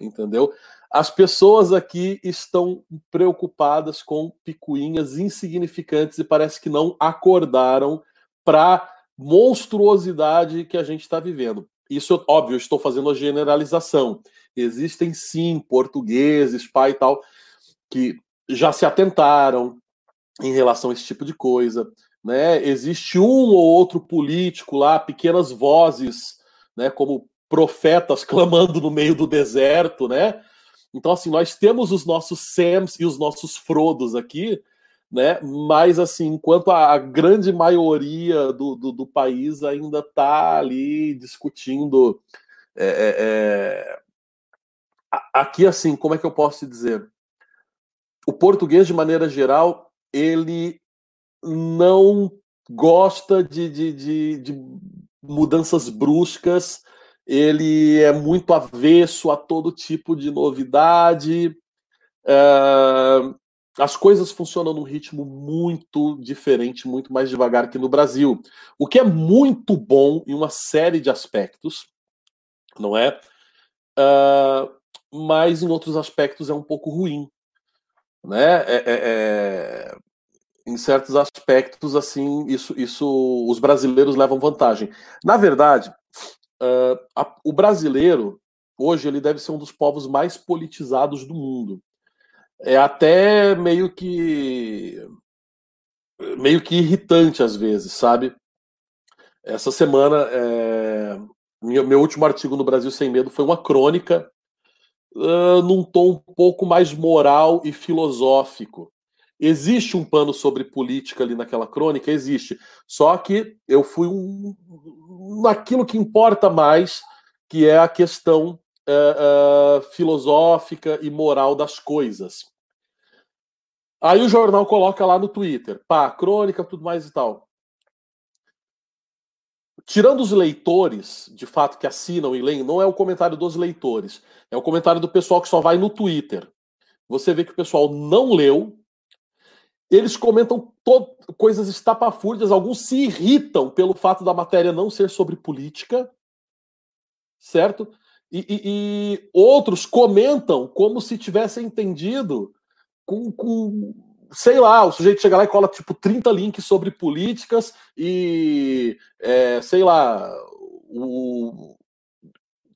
Entendeu? As pessoas aqui estão preocupadas com picuinhas insignificantes e parece que não acordaram para monstruosidade que a gente está vivendo. Isso, óbvio, estou fazendo a generalização. Existem sim portugueses, pai e tal, que já se atentaram em relação a esse tipo de coisa né? Existe um ou outro político lá, pequenas vozes, né? Como profetas clamando no meio do deserto, né? Então, assim, nós temos os nossos Sams e os nossos Frodos aqui, né? Mas, assim, enquanto a grande maioria do, do, do país ainda está ali discutindo. É, é, é... Aqui, assim, como é que eu posso te dizer? O português, de maneira geral, ele não gosta de, de, de, de mudanças bruscas, ele é muito avesso a todo tipo de novidade. Uh, as coisas funcionam num ritmo muito diferente, muito mais devagar que no Brasil. O que é muito bom em uma série de aspectos, não é? Uh, mas em outros aspectos é um pouco ruim. Né? É, é, é em certos aspectos, assim, isso, isso os brasileiros levam vantagem. Na verdade, uh, a, o brasileiro, hoje, ele deve ser um dos povos mais politizados do mundo. É até meio que. meio que irritante às vezes, sabe? Essa semana, é, meu, meu último artigo no Brasil Sem Medo foi uma crônica uh, num tom um pouco mais moral e filosófico Existe um pano sobre política ali naquela crônica? Existe. Só que eu fui um, naquilo que importa mais, que é a questão uh, filosófica e moral das coisas. Aí o jornal coloca lá no Twitter, pá, crônica, tudo mais e tal. Tirando os leitores, de fato, que assinam e leem, não é o comentário dos leitores, é o comentário do pessoal que só vai no Twitter. Você vê que o pessoal não leu, eles comentam coisas estapafúrdias, alguns se irritam pelo fato da matéria não ser sobre política, certo? E, e, e outros comentam como se tivessem entendido com, com, sei lá, o sujeito chega lá e cola tipo 30 links sobre políticas e, é, sei lá, o,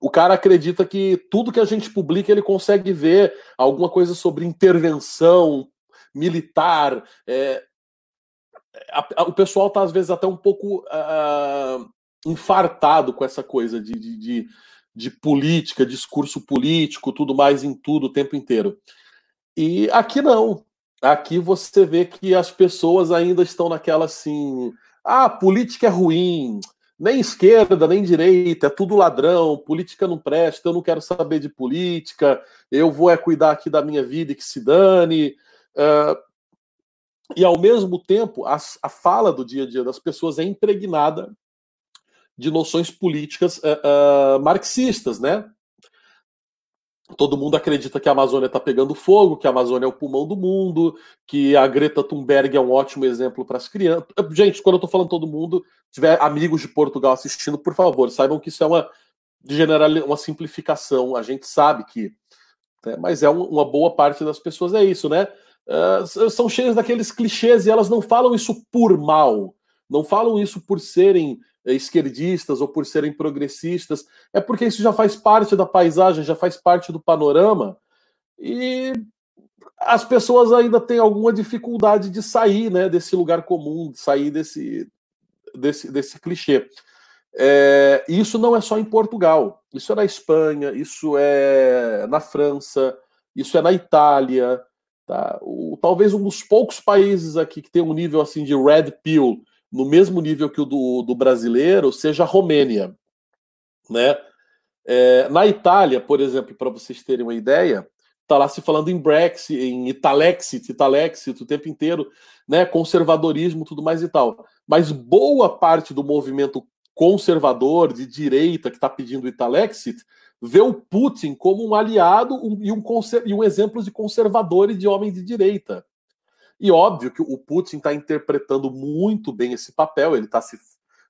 o cara acredita que tudo que a gente publica ele consegue ver alguma coisa sobre intervenção militar. É, a, a, o pessoal está, às vezes, até um pouco uh, infartado com essa coisa de, de, de, de, política, discurso político, tudo mais em tudo o tempo inteiro. E aqui não. Aqui você vê que as pessoas ainda estão naquela assim. Ah, política é ruim, nem esquerda, nem direita, é tudo ladrão, política não presta, eu não quero saber de política, eu vou é cuidar aqui da minha vida e que se dane. Uh, e ao mesmo tempo, a, a, fala do dia a dia das pessoas é impregnada de noções políticas uh, uh, marxistas, né? Todo mundo acredita que a Amazônia está pegando fogo, que a Amazônia é o pulmão do mundo, que a Greta Thunberg é um ótimo exemplo para as crianças. Gente, quando eu estou falando todo mundo, tiver amigos de Portugal assistindo, por favor, saibam que isso é uma general, uma simplificação. A gente sabe que, né, mas é um, uma boa parte das pessoas é isso, né? uh, são cheias daqueles clichês e elas não falam isso por mal, não falam isso por serem eh, esquerdistas ou por serem progressistas, é porque isso já faz parte da paisagem, já faz parte do panorama e as pessoas ainda têm alguma dificuldade de sair né, desse lugar comum, de sair desse, desse, desse clichê. É, isso não é só em Portugal, isso é na Espanha, isso é na França, isso é na Itália, Tá? O, talvez um dos poucos países aqui que tem um nível assim de red pill no mesmo nível que o do, do brasileiro seja a Romênia. Né? É, na Itália, por exemplo, para vocês terem uma ideia, está lá se falando em Brexit, em Italexit, Italexit o tempo inteiro, né? conservadorismo, tudo mais e tal. Mas boa parte do movimento conservador de direita que está pedindo Italexit vê o Putin como um aliado e, um, e um exemplo de conservador e de homem de direita. E óbvio que o Putin está interpretando muito bem esse papel, ele está se,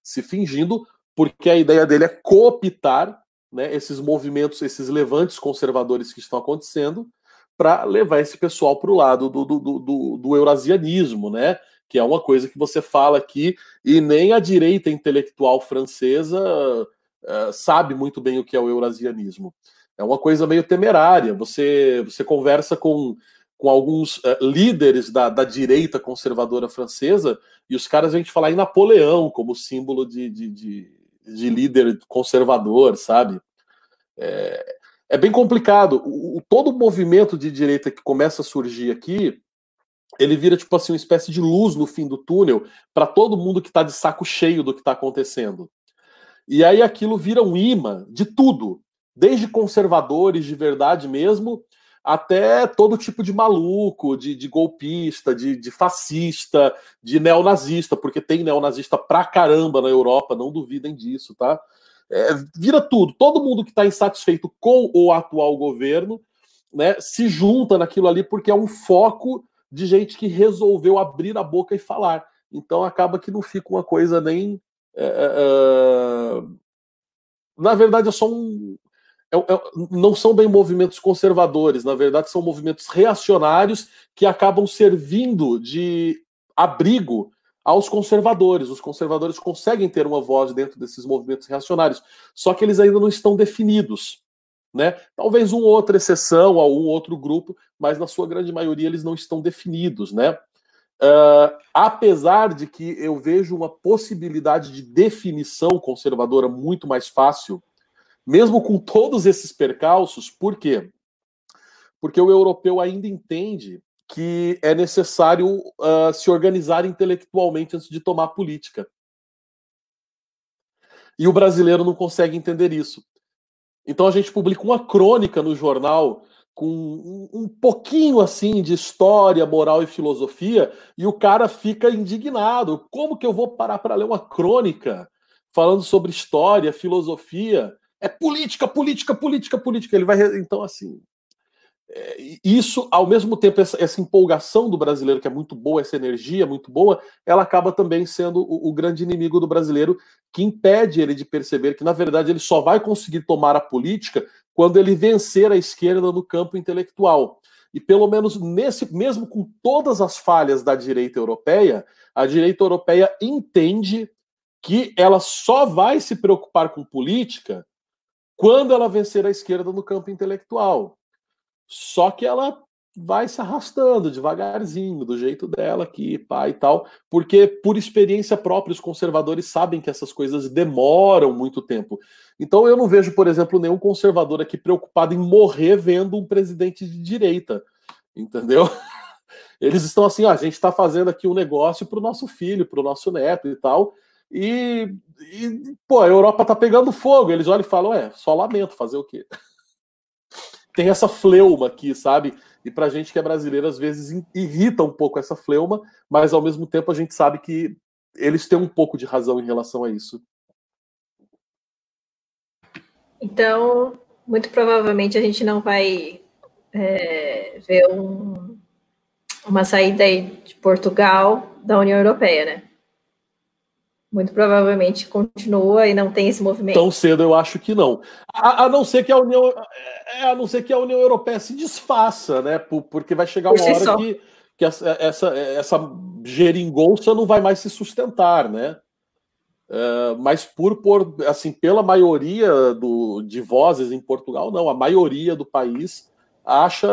se fingindo, porque a ideia dele é cooptar né, esses movimentos, esses levantes conservadores que estão acontecendo, para levar esse pessoal para o lado do, do, do, do, eurasianismo, né? Que é uma coisa que você fala aqui, e nem a direita intelectual francesa uh, sabe muito bem o que é o eurasianismo. É uma coisa meio temerária. Você, você conversa com com alguns uh, líderes da, da, direita conservadora francesa, e os caras vêm te falar em Napoleão como símbolo de, de, de, de líder conservador, sabe? É, é bem complicado. O, o, todo movimento de direita que começa a surgir aqui, ele vira tipo assim uma espécie de luz no fim do túnel para todo mundo que está de saco cheio do que está acontecendo. E aí aquilo vira um imã de tudo, desde conservadores de verdade mesmo, até todo tipo de maluco, de, de golpista, de, de, fascista, de neonazista, porque tem neonazista pra caramba na Europa, não duvidem disso, tá? É, vira tudo. Todo mundo que está insatisfeito com o atual governo né, se junta naquilo ali porque é um foco de gente que resolveu abrir a boca e falar. Então acaba que não fica uma coisa nem. É, é, é na verdade, é só um, é, é, não são bem movimentos conservadores, na verdade, são movimentos reacionários que acabam servindo de abrigo aos conservadores. Os conservadores conseguem ter uma voz dentro desses movimentos reacionários, só que eles ainda não estão definidos. Né? Talvez uma outra exceção a um outro grupo, mas na sua grande maioria eles não estão definidos. Né? Uh, apesar de que eu vejo uma possibilidade de definição conservadora muito mais fácil mesmo com todos esses percalços, por quê? Porque o europeu ainda entende que é necessário uh, se organizar intelectualmente antes de tomar política. E o brasileiro não consegue entender isso. Então a gente publica uma crônica no jornal com um, um pouquinho assim de história, moral e filosofia, e o cara fica indignado. Como que eu vou parar para ler uma crônica falando sobre história, filosofia, é política, política, política, política. Ele vai. Então, assim. É, isso, ao mesmo tempo, essa, essa, empolgação do brasileiro, que é muito boa, essa energia muito boa, ela acaba também sendo o, o, grande inimigo do brasileiro, que impede ele de perceber que, na verdade, ele só vai conseguir tomar a política quando ele vencer a esquerda no campo intelectual. E pelo menos nesse, mesmo com todas as falhas da direita europeia, a direita europeia entende que ela só vai se preocupar com política quando ela vencer a esquerda no campo intelectual. Só que ela vai se arrastando devagarzinho, do jeito dela aqui, pá e tal, porque por experiência própria os conservadores sabem que essas coisas demoram muito tempo. Então eu não vejo, por exemplo, nenhum conservador aqui preocupado em morrer vendo um presidente de direita, entendeu? Eles estão assim, ah, a gente está fazendo aqui um negócio para o nosso filho, para o nosso neto e tal, e, e, pô, a Europa tá pegando fogo. Eles olham e falam: é, só lamento fazer o quê? Tem essa fleuma aqui, sabe? E pra gente que é brasileiro, às vezes irrita um pouco essa fleuma, mas ao mesmo tempo a gente sabe que eles têm um pouco de razão em relação a isso. Então, muito provavelmente a gente não vai é, ver um, uma saída de Portugal da União Europeia, né? Muito provavelmente continua e não tem esse movimento. Tão cedo eu acho que não. A, a não ser que a União, é, a não ser que a União Europeia se desfaça, né? porque vai chegar uma hora só. que, que essa, essa, essa geringonça não vai mais se sustentar, né? Uh, mas por, por assim pela maioria do, de vozes em Portugal não a maioria do país acha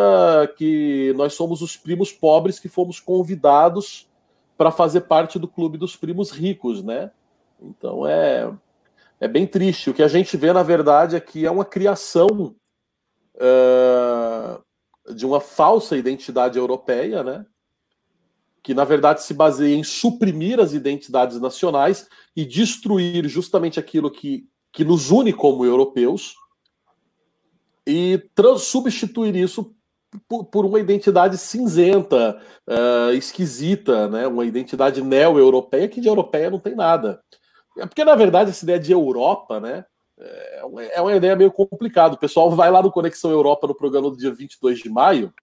que nós somos os primos pobres que fomos convidados para fazer parte do clube dos primos ricos, né? Então é, é bem triste. O que a gente vê, na verdade, aqui é uma criação uh, de uma falsa identidade europeia, né? que na verdade se baseia em suprimir as identidades nacionais e destruir justamente aquilo que, que nos une como europeus e substituir isso por, por, uma identidade cinzenta, uh, esquisita, né? uma identidade neo-europeia que de europeia não tem nada. É porque, na verdade, essa ideia de Europa né, é, uma, é uma ideia meio complicada. O pessoal vai lá no Conexão Europa no programa do dia 22 de maio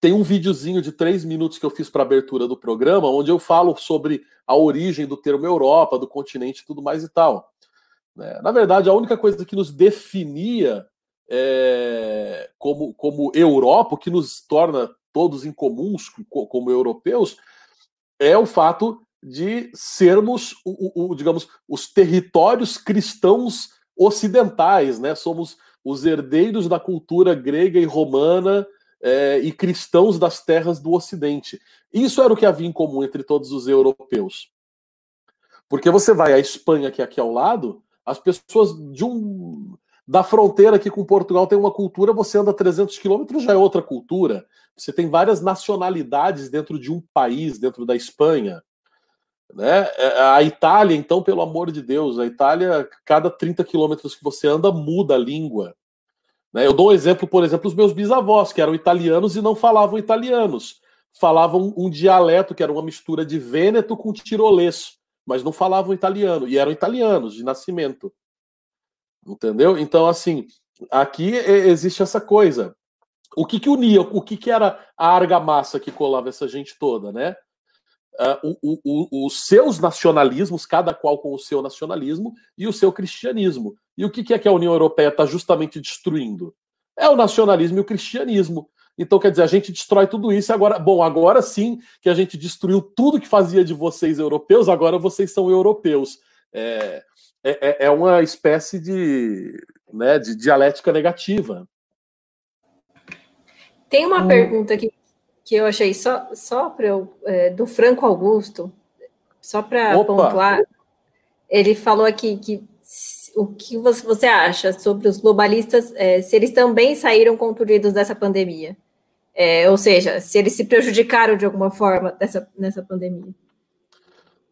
tem um videozinho de três minutos que eu fiz para abertura do programa, onde eu falo sobre a origem do termo Europa, do continente e tudo mais e tal. Né? Na verdade, a única coisa que nos definia é, como, como Europa, o que nos torna todos incomuns como europeus, é o fato de sermos, o, o, digamos, os territórios cristãos ocidentais, né? Somos os herdeiros da cultura grega e romana é, e cristãos das terras do Ocidente. Isso era o que havia em comum entre todos os europeus. Porque você vai à Espanha, que é aqui ao lado, as pessoas de um da fronteira aqui com Portugal tem uma cultura, você anda 300 quilômetros, já é outra cultura. Você tem várias nacionalidades dentro de um país, dentro da Espanha. Né? É, a Itália, então, pelo amor de Deus, a Itália, cada 30 quilômetros que você anda, muda a língua. Né? Eu dou um exemplo, por exemplo, os meus bisavós, que eram italianos e não falavam italianos. Falavam um dialeto que era uma mistura de vêneto com tirolês, mas não falavam italiano, e eram italianos de nascimento. Entendeu? Então, assim, aqui existe essa coisa. O que, que unia, o que, que era a argamassa que colava essa gente toda, né? Uh, o, o, os seus nacionalismos, cada qual com o seu nacionalismo, e o seu cristianismo. E o que é que a União Europeia está justamente destruindo? É o nacionalismo e o cristianismo. Então, quer dizer, a gente destrói tudo isso agora. Bom, agora sim que a gente destruiu tudo que fazia de vocês europeus, agora vocês são europeus. É, é, é, é uma espécie de, né, de dialética negativa. Tem uma hum. pergunta aqui que eu achei só, só para eu, é, do Franco Augusto, só para pontuar. Ele falou aqui que o que você acha sobre os globalistas, é, se eles também saíram contundidos dessa pandemia? É, ou seja, se eles se prejudicaram de alguma forma dessa, nessa pandemia?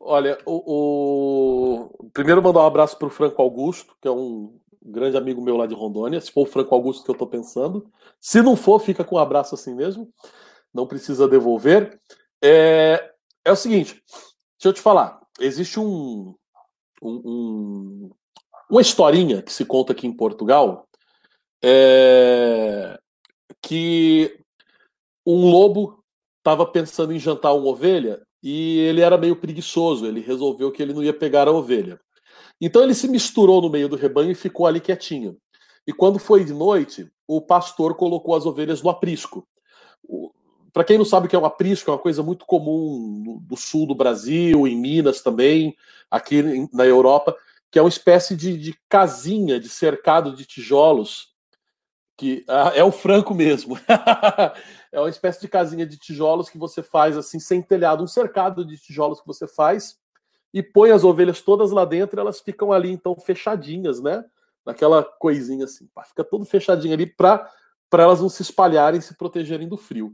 Olha, o, o... primeiro mandar um abraço para o Franco Augusto, que é um grande amigo meu lá de Rondônia. Se for o Franco Augusto que eu estou pensando, se não for, fica com um abraço assim mesmo. Não precisa devolver. É, é o seguinte, deixa eu te falar. Existe um, um, um uma historinha que se conta aqui em Portugal é, que um lobo estava pensando em jantar uma ovelha e ele era meio preguiçoso, ele resolveu que ele não ia pegar a ovelha. Então ele se misturou no meio do rebanho e ficou ali quietinho. E quando foi de noite, o pastor colocou as ovelhas no aprisco. Para quem não sabe o que é um aprisco, é uma coisa muito comum do sul do Brasil, em Minas também, aqui na Europa, que é uma espécie de, de casinha, de cercado de tijolos, que ah, é o franco mesmo. é uma espécie de casinha de tijolos que você faz assim, sem telhado, um cercado de tijolos que você faz e põe as ovelhas todas lá dentro, elas ficam ali então fechadinhas, né? Naquela coisinha assim, fica tudo fechadinho ali para para elas não se espalharem, se protegerem do frio.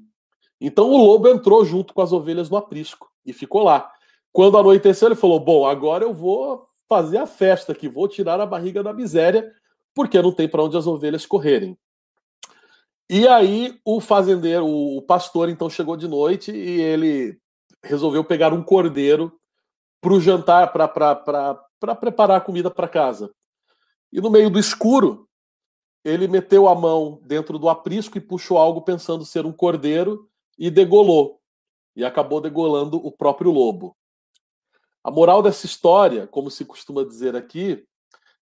Então o lobo entrou junto com as ovelhas no aprisco e ficou lá. Quando anoiteceu, ele falou: Bom, agora eu vou fazer a festa aqui, vou tirar a barriga da miséria, porque não tem para onde as ovelhas correrem. E aí o fazendeiro, o pastor, então chegou de noite e ele resolveu pegar um cordeiro para o jantar, para preparar a comida para casa. E no meio do escuro, ele meteu a mão dentro do aprisco e puxou algo pensando ser um cordeiro e degolou. E acabou degolando o próprio lobo. A moral dessa história, como se costuma dizer aqui,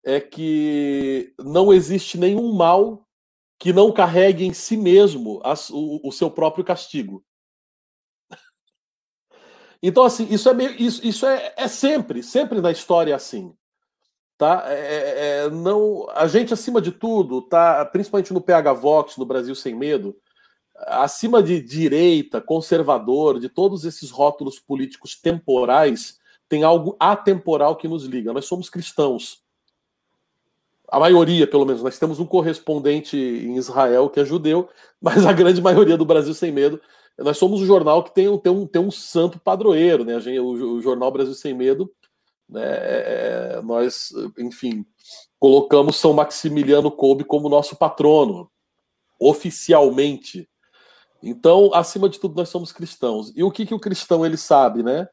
é que não existe nenhum mal que não carregue em si mesmo o, o, seu próprio castigo. Então, assim, isso é meio, isso, isso é, é sempre, sempre na história é assim. Tá? É, é, é, não, a gente, acima de tudo, tá, principalmente no PH Vox, no Brasil Sem Medo, acima de direita, conservador, de todos esses rótulos políticos temporais, tem algo atemporal que nos liga. Nós somos cristãos. A maioria, pelo menos, nós temos um correspondente em Israel que é judeu, mas a grande maioria do Brasil Sem Medo, nós somos um jornal que tem, um, tem, um, tem um santo padroeiro, né? Gente, o, o, jornal Brasil Sem Medo, né? É, é, nós, enfim, colocamos São Maximiliano Kolbe como nosso patrono, oficialmente. Então, acima de tudo, nós somos cristãos. E o que, que o cristão ele sabe, né?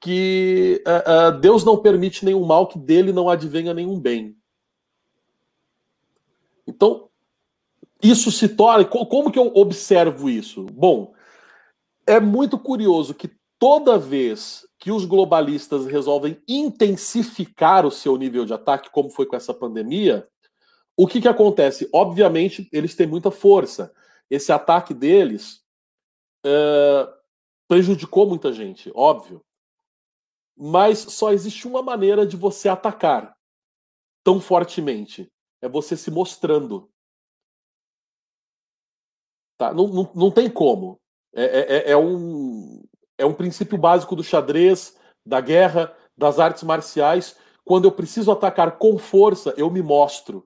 Que uh, uh, Deus não permite nenhum mal, que dele não advenha nenhum bem. Então, isso se torna. Como que eu observo isso? Bom, é muito curioso que toda vez que os globalistas resolvem intensificar o seu nível de ataque, como foi com essa pandemia, o que, que acontece? Obviamente, eles têm muita força. Esse ataque deles é, prejudicou muita gente, óbvio. Mas só existe uma maneira de você atacar tão fortemente é você se mostrando. Tá? Não, não, não tem como. É, é, é, é, um, é um princípio básico do xadrez, da guerra, das artes marciais. Quando eu preciso atacar com força, eu me mostro.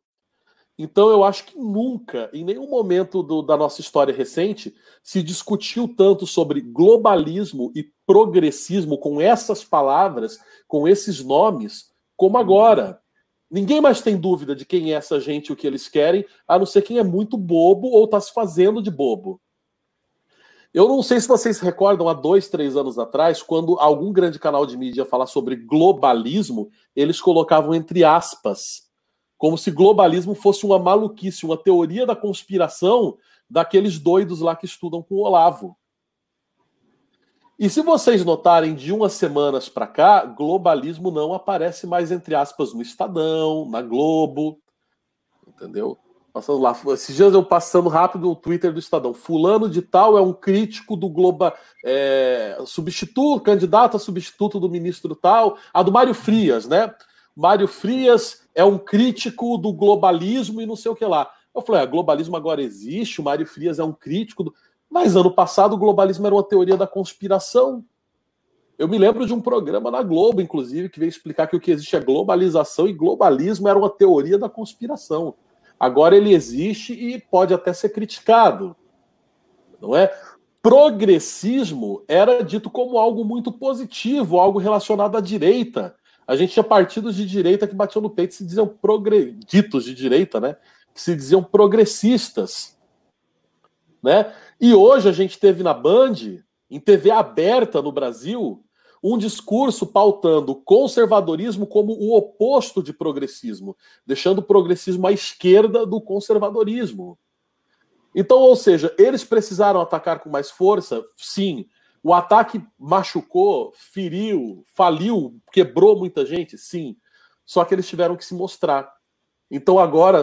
Então, eu acho que nunca, em nenhum momento do, da nossa história recente, se discutiu tanto sobre globalismo e progressismo com essas palavras, com esses nomes, como agora. Ninguém mais tem dúvida de quem é essa gente e o que eles querem, a não ser quem é muito bobo ou está se fazendo de bobo. Eu não sei se vocês recordam há dois, três anos atrás, quando algum grande canal de mídia falar sobre globalismo, eles colocavam entre aspas, como se globalismo fosse uma maluquice, uma teoria da conspiração daqueles doidos lá que estudam com o Olavo. E se vocês notarem, de umas semanas para cá, globalismo não aparece mais, entre aspas, no Estadão, na Globo. Entendeu? Passando lá. Esses dias eu passando rápido o Twitter do Estadão. Fulano de tal é um crítico do Globo. É, substituto, candidato a substituto do ministro tal. A do Mário Frias, né? Mário Frias é um crítico do globalismo e não sei o que lá. Eu falei, ah, globalismo agora existe, o Mário Frias é um crítico do. Mas ano passado o globalismo era uma teoria da conspiração. Eu me lembro de um programa na Globo, inclusive, que veio explicar que o que existe é globalização e globalismo era uma teoria da conspiração. Agora ele existe e pode até ser criticado. Não é? Progressismo era dito como algo muito positivo, algo relacionado à direita. A gente tinha partidos de direita que batiam no peito e se diziam progre... ditos de direita, né? Que se diziam progressistas. Né? E hoje a gente teve na Band, em TV aberta no Brasil, um discurso pautando conservadorismo como o oposto de progressismo, deixando o progressismo à esquerda do conservadorismo. Então, ou seja, eles precisaram atacar com mais força? Sim. O ataque machucou, feriu, faliu, quebrou muita gente? Sim. Só que eles tiveram que se mostrar. Então, agora,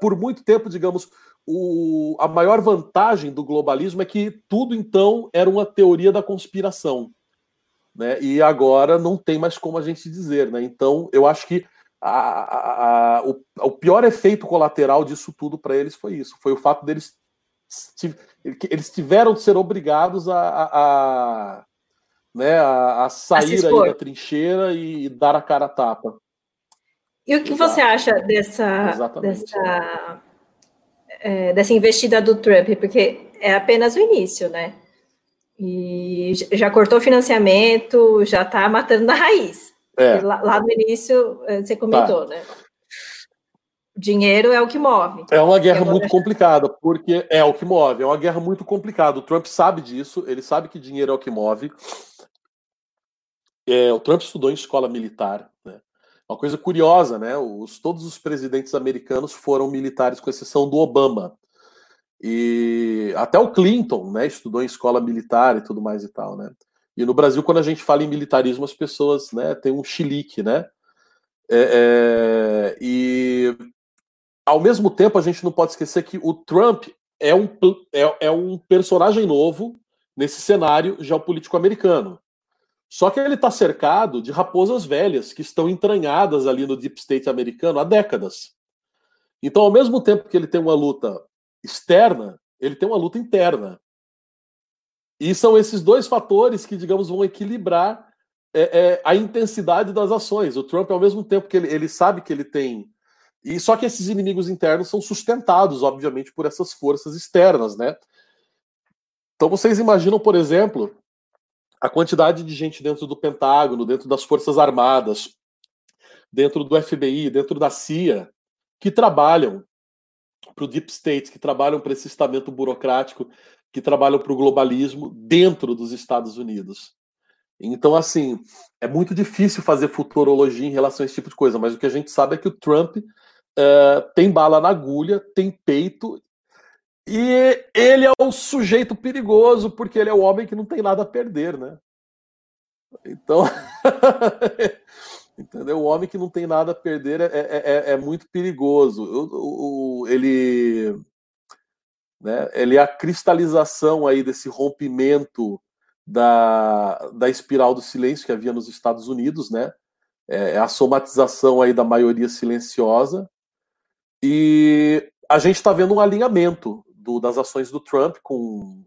por muito tempo, digamos, o, a maior vantagem do globalismo é que tudo então era uma teoria da conspiração. Né? E agora não tem mais como a gente dizer. Né? Então, eu acho que a, a, a, o, o, pior efeito colateral disso tudo para eles foi isso: foi o fato deles. Eles tiveram de ser obrigados a, a, né, a, sair da trincheira e, e, dar a cara a tapa. E o que Exato. você acha dessa, dessa é, dessa investida do Trump, porque é apenas o início, né? E já cortou financiamento, já está matando na raiz. É. Lá, lá, no início, é, você comentou, tá. né? Dinheiro é o que move. É uma guerra muito complicada, porque é o que move, é uma guerra muito complicada. O Trump sabe disso, ele sabe que dinheiro é o que move. É, o Trump estudou em escola militar? Uma coisa curiosa, né? Os, todos os presidentes americanos foram militares, com exceção do Obama. E até o Clinton, né? Estudou em escola militar e tudo mais e tal, né? E no Brasil, quando a gente fala em militarismo, as pessoas, né? Tem um chilique, né? É, é, e ao mesmo tempo, a gente não pode esquecer que o Trump é um, é, é um personagem novo nesse cenário geopolítico americano. Só que ele está cercado de raposas velhas que estão entranhadas ali no deep state americano há décadas. Então, ao mesmo tempo que ele tem uma luta externa, ele tem uma luta interna. E são esses dois fatores que, digamos, vão equilibrar é, é, a intensidade das ações. O Trump, ao mesmo tempo que ele, ele sabe que ele tem. E só que esses inimigos internos são sustentados, obviamente, por essas forças externas, né? Então vocês imaginam, por exemplo, a quantidade de gente dentro do Pentágono, dentro das Forças Armadas, dentro do FBI, dentro da CIA, que trabalham para o Deep State, que trabalham para esse estamento burocrático, que trabalham para o globalismo dentro dos Estados Unidos. Então, assim, é muito difícil fazer futurologia em relação a esse tipo de coisa, mas o que a gente sabe é que o Trump uh, tem bala na agulha, tem peito, e ele é um sujeito perigoso, porque ele é o homem que não tem nada a perder, né? Então, entendeu? O homem que não tem nada a perder é, é, é, é muito perigoso. O, o, ele, né, ele é a cristalização aí desse rompimento da, da espiral do silêncio que havia nos Estados Unidos, né? É, é a somatização aí da maioria silenciosa. E a gente está vendo um alinhamento do, das ações do Trump com,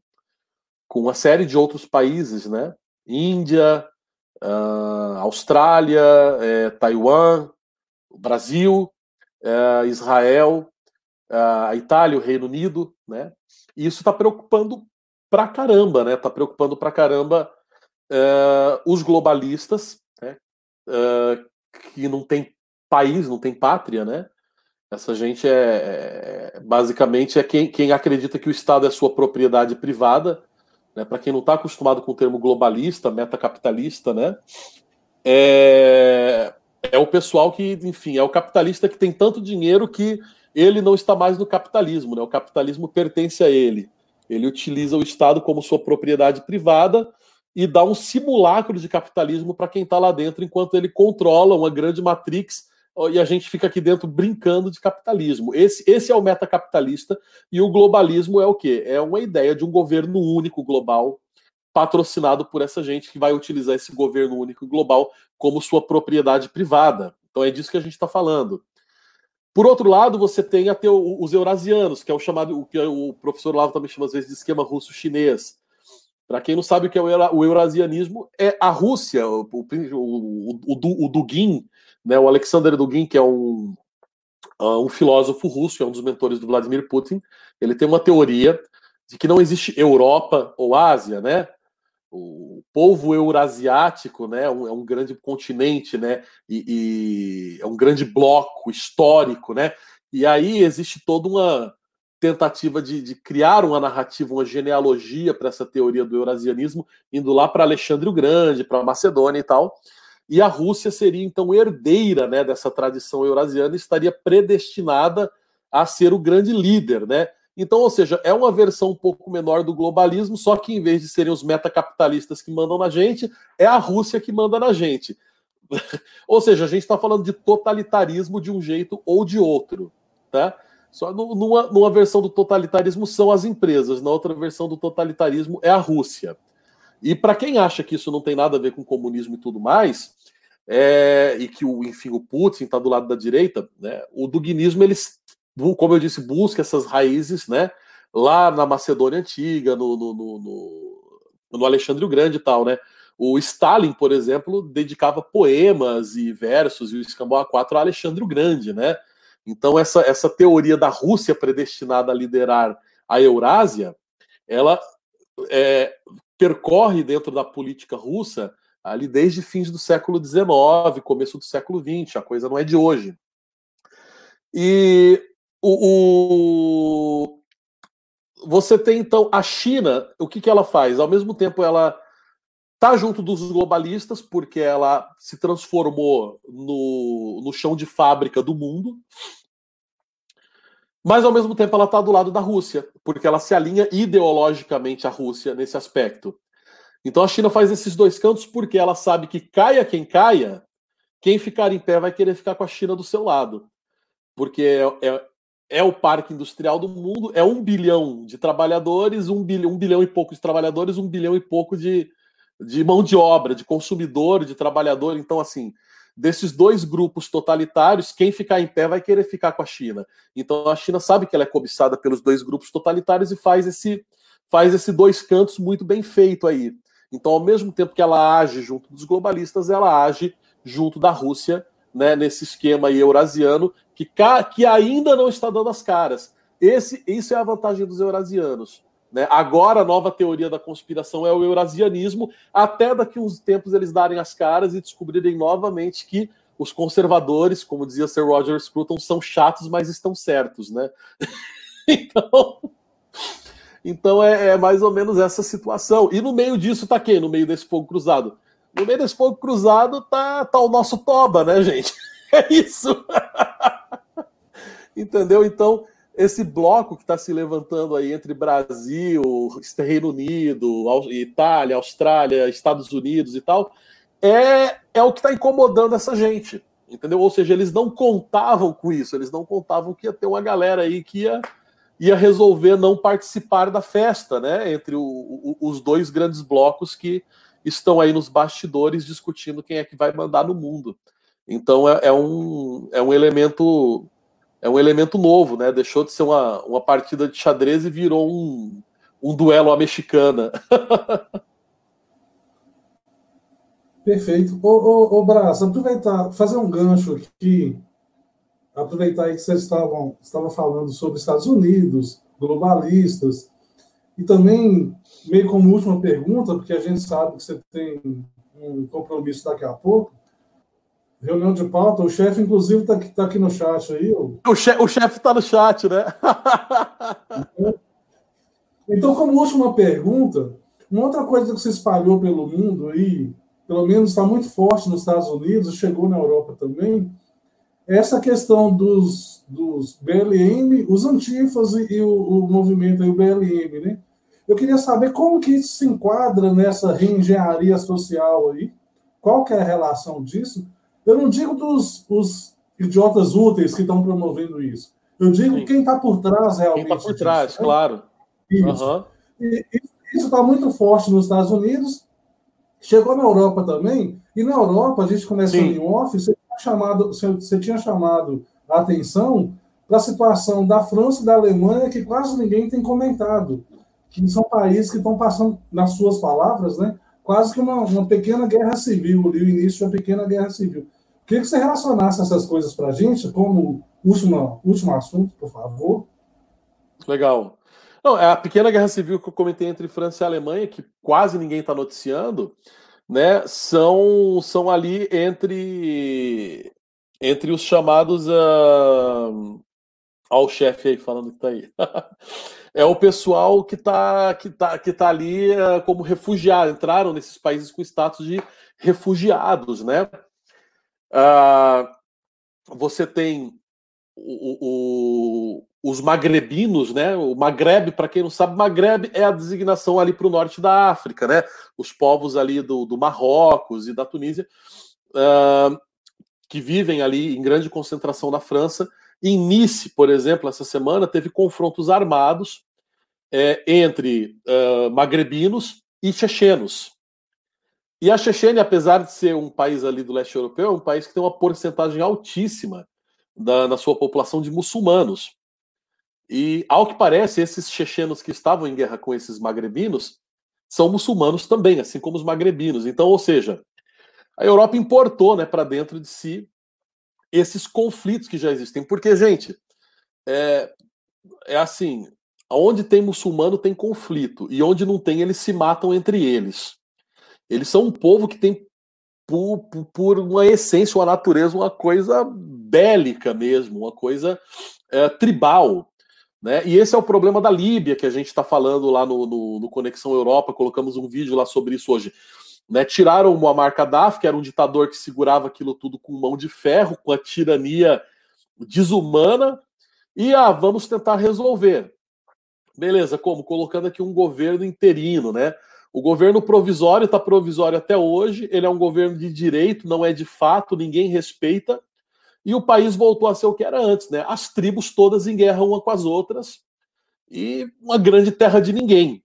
com uma série de outros países, né? Índia, uh, Austrália, é, Taiwan, Brasil, é, Israel, a Itália, o Reino Unido, né? E isso está preocupando pra caramba, né? Tá preocupando pra caramba uh, os globalistas, né? Uh, que não tem país, não tem pátria, né? Essa gente é, é basicamente é quem, quem acredita que o Estado é sua propriedade privada, né? Para quem não está acostumado com o termo globalista, metacapitalista, né? É, é o pessoal que, enfim, é o capitalista que tem tanto dinheiro que ele não está mais no capitalismo, né? O capitalismo pertence a ele. Ele utiliza o Estado como sua propriedade privada e dá um simulacro de capitalismo para quem está lá dentro, enquanto ele controla uma grande matrix e a gente fica aqui dentro brincando de capitalismo. Esse, esse é o metacapitalista e o globalismo é o quê? É uma ideia de um governo único global patrocinado por essa gente que vai utilizar esse governo único global como sua propriedade privada. Então é disso que a gente está falando. Por outro lado, você tem até os eurasianos, que é o chamado, o que o professor Lavo também chama às vezes de esquema russo-chinês. Para quem não sabe o que é o eurasianismo, é a Rússia, o, o, o, o Dugin, né, o Alexander Dugin, que é um, um filósofo russo, é um dos mentores do Vladimir Putin, ele tem uma teoria de que não existe Europa ou Ásia, né? o povo eurasiático, né, é um grande continente, né, e, e, é um grande bloco histórico, né, e aí existe toda uma tentativa de, de criar uma narrativa, uma genealogia para essa teoria do eurasianismo, indo lá para Alexandre o Grande, para Macedônia e tal, e a Rússia seria então herdeira, né, dessa tradição eurasiana, e estaria predestinada a ser o grande líder, né, então, ou seja, é uma versão um pouco menor do globalismo, só que em vez de serem os metacapitalistas que mandam na gente, é a Rússia que manda na gente. ou seja, a gente está falando de totalitarismo de um jeito ou de outro. Tá? Só numa, numa versão do totalitarismo são as empresas, na outra versão do totalitarismo é a Rússia. E para quem acha que isso não tem nada a ver com comunismo e tudo mais, é, e que o, enfim, o Putin está do lado da direita, né, o duguinismo eles como eu disse, busca essas raízes, né? Lá na Macedônia Antiga, no, no, no, no Alexandre o Grande e tal, né? O Stalin, por exemplo, dedicava poemas e versos e o Escambau A4 a Alexandre o Grande, né? Então, essa, essa teoria da Rússia predestinada a liderar a Eurásia, ela é, percorre dentro da política russa ali desde fins do século XIX, começo do século XX, a coisa não é de hoje. E o, o, você tem então a China, o que, que ela faz? Ao mesmo tempo, ela está junto dos globalistas, porque ela se transformou no, no chão de fábrica do mundo, mas ao mesmo tempo ela está do lado da Rússia, porque ela se alinha ideologicamente à Rússia nesse aspecto. Então a China faz esses dois cantos porque ela sabe que caia quem caia, quem ficar em pé vai querer ficar com a China do seu lado. Porque é, é, é o parque industrial do mundo, é um bilhão de trabalhadores, um bilhão, um bilhão e pouco de trabalhadores, um bilhão e pouco de, de mão de obra, de consumidor, de trabalhador. Então, assim, desses dois grupos totalitários, quem ficar em pé vai querer ficar com a China. Então, a China sabe que ela é cobiçada pelos dois grupos totalitários e faz esse, faz esse dois cantos muito bem feito aí. Então, ao mesmo tempo que ela age junto dos globalistas, ela age junto da Rússia, né, nesse esquema aí eurasiano, que, que ainda não está dando as caras. Esse, isso é a vantagem dos eurasianos. Né? Agora a nova teoria da conspiração é o eurasianismo, até daqui uns tempos eles darem as caras e descobrirem novamente que os conservadores, como dizia Sir Roger Scruton, são chatos, mas estão certos, né? então, então é, é, mais ou menos essa situação. E no meio disso tá quem? No meio desse fogo cruzado? No meio desse fogo cruzado tá, tá o nosso Toba, né, gente? É isso. Entendeu? Então, esse bloco que está se levantando aí entre Brasil, Reino Unido, Itália, Austrália, Estados Unidos e tal, é, é o que está incomodando essa gente. Entendeu? Ou seja, eles não contavam com isso, eles não contavam que ia ter uma galera aí que ia, ia resolver não participar da festa, né? Entre o, o, os dois grandes blocos que estão aí nos bastidores discutindo quem é que vai mandar no mundo. Então é, é um, é um elemento é um elemento novo, né? Deixou de ser uma, uma partida de xadrez e virou um, um duelo à mexicana. Perfeito. Ô, ô, ô Braço, aproveitar, fazer um gancho aqui, aproveitar aí que vocês estavam, estavam falando sobre Estados Unidos, globalistas, e também, meio como última pergunta, porque a gente sabe que você tem um compromisso daqui a pouco, Reunião de pauta, o chefe, inclusive, está aqui, tá aqui no chat aí. O, chefe, o chefe está no chat, né? então, como última pergunta, uma outra coisa que se espalhou pelo mundo aí, pelo menos está muito forte nos Estados Unidos, chegou na Europa também, essa questão dos, dos BLM, os antifas e, o, o, movimento aí, o BLM, né? Eu queria saber como que isso se enquadra nessa reengenharia social aí, qual que é a relação disso, eu não digo dos os idiotas úteis que estão promovendo isso. Eu digo Sim. quem está por trás realmente. Quem está por trás, disso, né? claro. Isso. Uhum. E, isso está muito forte nos Estados Unidos, chegou na Europa também, e na Europa, a gente começou Sim. em off, você tinha chamado, você tinha chamado a atenção para a situação da França e da Alemanha, que quase ninguém tem comentado, que são países que estão passando, nas suas palavras, né, quase que uma, uma pequena guerra civil, ali, o início de uma pequena guerra civil. Queria que você relacionasse essas coisas para a gente, como último, último assunto, por favor. Legal. Não, é a pequena guerra civil que eu comentei entre França e Alemanha, que quase ninguém está noticiando, né, são, são ali entre entre os chamados uh, ao chefe aí falando que está aí. é o pessoal que está que tá, que tá ali uh, como refugiado, entraram nesses países com status de refugiados, né? Uh, você tem o, o, os magrebinos, né? O Magreb, para quem não sabe, Magreb é a designação ali para o norte da África, né? Os povos ali do, do Marrocos e da Tunísia, uh, que vivem ali em grande concentração na França em Nice, por exemplo, essa semana teve confrontos armados é, entre uh, magrebinos e chechenos. E a Chechênia, apesar de ser um país ali do leste europeu, é um país que tem uma porcentagem altíssima da, na sua população de muçulmanos. E, ao que parece, esses chechenos que estavam em guerra com esses magrebinos são muçulmanos também, assim como os magrebinos. Então, ou seja, a Europa importou né, para dentro de si esses conflitos que já existem. Porque, gente, é, é assim: onde tem muçulmano tem conflito, e onde não tem, eles se matam entre eles. Eles são um povo que tem, por, por uma essência, uma natureza, uma coisa bélica mesmo, uma coisa é, tribal. Né? E esse é o problema da Líbia, que a gente está falando lá no, no, no Conexão Europa, colocamos um vídeo lá sobre isso hoje. Né, tiraram o Muammar Gaddafi, que era um ditador que segurava aquilo tudo com mão de ferro, com a tirania desumana, e ah, vamos tentar resolver. Beleza, como? Colocando aqui um governo interino, né? O governo provisório está provisório até hoje, ele é um governo de direito, não é de fato, ninguém respeita, e o país voltou a ser o que era antes, né? As tribos todas em guerra uma com as outras, e uma grande terra de ninguém.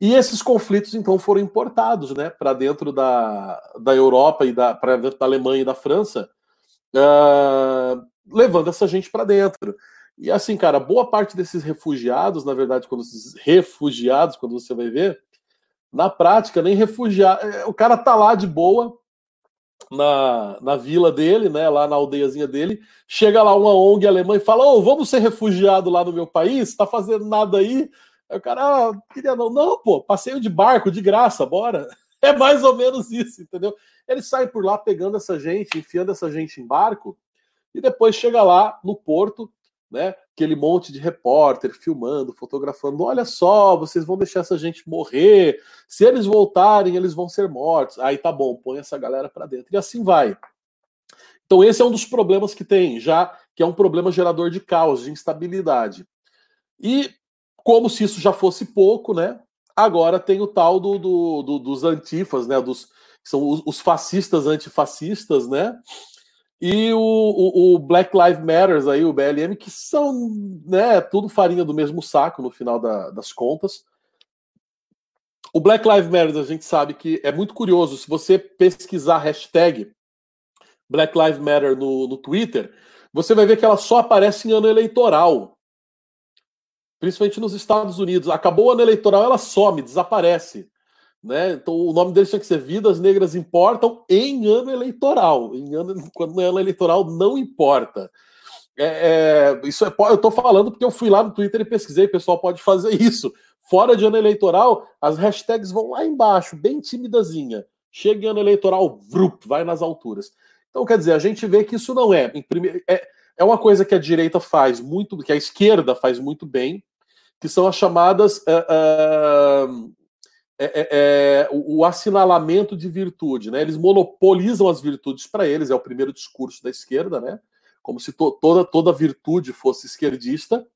E esses conflitos, então, foram importados né, para dentro da, da Europa e para dentro da Alemanha e da França, uh, levando essa gente para dentro. E assim, cara, boa parte desses refugiados, na verdade, quando esses refugiados, quando você vai ver, Na prática, nem refugiado. É, o cara tá lá de boa, na, na vila dele, né, lá na aldeiazinha dele, chega lá uma ONG alemã e fala: Ô, oh, vamos ser refugiado lá no meu país? Tá fazendo nada aí? Aí o cara, ah, queria não. Não, pô, passeio de barco, de graça, bora. É mais ou menos isso, entendeu? Eles saem por lá pegando essa gente, enfiando essa gente em barco, e depois chega lá no porto, né? Aquele monte de repórter filmando, fotografando. Olha só, vocês vão deixar essa gente morrer. Se eles voltarem, eles vão ser mortos. Aí tá bom, põe essa galera para dentro. E assim vai. Então, esse é um dos problemas que tem, já que é um problema gerador de caos, de instabilidade. E como se isso já fosse pouco, né? Agora tem o tal do, do, do dos antifas, né? Dos, são os, os fascistas antifascistas, né? E o, o, o, Black Lives Matters aí, o BLM, que são né, tudo farinha do mesmo saco no final da, das contas. O Black Lives Matter, a gente sabe que é muito curioso. Se você pesquisar hashtag Black Lives Matter no, no Twitter, você vai ver que ela só aparece em ano eleitoral. Principalmente nos Estados Unidos. Acabou o ano eleitoral, ela some, desaparece. Né? Então o nome deles tinha que ser Vidas Negras Importam em ano eleitoral. Em ano, quando não é ano eleitoral, não importa. É, é, isso é, eu estou falando porque eu fui lá no Twitter e pesquisei, o pessoal pode fazer isso. Fora de ano eleitoral, as hashtags vão lá embaixo, bem timidazinha. Chega em ano eleitoral, vrup, vai nas alturas. Então, quer dizer, a gente vê que isso não é. É, é uma coisa que a direita faz muito, que a esquerda faz muito bem, que são as chamadas uh, uh, é, é, é, o, assinalamento de virtude, né? Eles monopolizam as virtudes para eles, é o primeiro discurso da esquerda, né? Como se to, toda, toda virtude fosse esquerdista.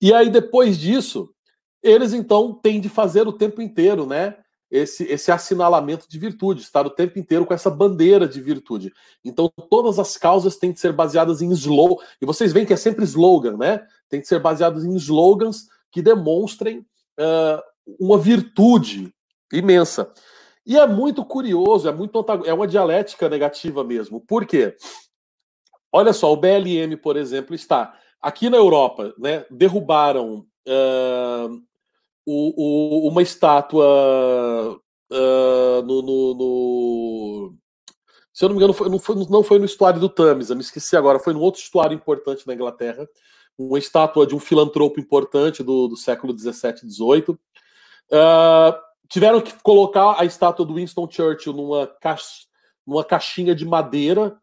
E aí, depois disso, eles então têm de fazer o tempo inteiro, né? Esse, esse assinalamento de virtude, estar o tempo inteiro com essa bandeira de virtude. Então, todas as causas têm de ser baseadas em slogan. E vocês veem que é sempre slogan, né? Tem de ser baseadas em slogans que demonstrem uma virtude imensa. E é muito curioso, é muito é uma dialética negativa mesmo. Por quê? Olha só, o BLM, por exemplo, está aqui na Europa, né? Derrubaram uh, o, o, uma estátua uh, no, no, no, Se eu não me engano, foi, não, foi, não foi no estuário do Tamisa, me esqueci agora, foi num outro estuário importante na Inglaterra, uma estátua de um filantropo importante do, do século 17, 18. Uh, tiveram que colocar a estátua do Winston Churchill numa, caixa, numa caixinha de madeira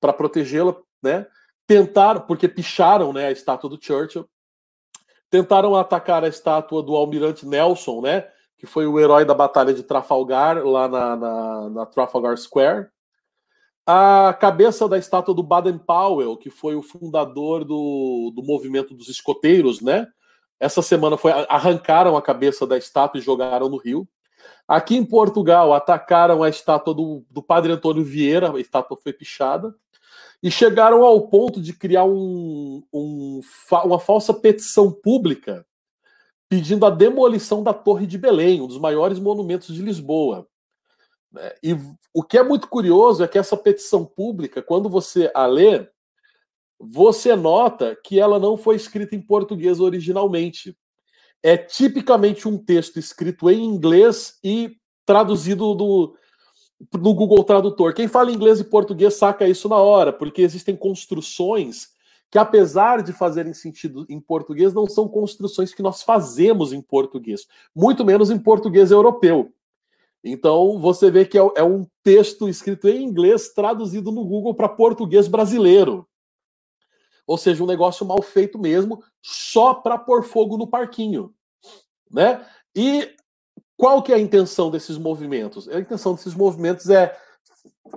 para protegê-la, né? Tentaram, porque picharam né, a estátua do Churchill. Tentaram atacar a estátua do almirante Nelson, né? Que foi o herói da Batalha de Trafalgar, lá na, na, na Trafalgar Square. A cabeça da estátua do Baden Powell, que foi o fundador do, do movimento dos escoteiros, né? Essa semana foi arrancaram a cabeça da estátua e jogaram no rio. Aqui em Portugal, atacaram a estátua do, do padre Antônio Vieira, a estátua foi pichada, e chegaram ao ponto de criar um, um, uma falsa petição pública pedindo a demolição da Torre de Belém, um dos maiores monumentos de Lisboa. Né? E o que é muito curioso é que essa petição pública, quando você a lê, você nota que ela não foi escrita em português originalmente. É tipicamente um texto escrito em inglês e traduzido do, no Google Tradutor. Quem fala inglês e português saca isso na hora, porque existem construções que, apesar de fazerem sentido em português, não são construções que nós fazemos em português, muito menos em português europeu. Então, você vê que é, é um texto escrito em inglês traduzido no Google para português brasileiro. Ou seja, um negócio mal feito mesmo, só para pôr fogo no parquinho, né? E qual que é a intenção desses movimentos? A intenção desses movimentos é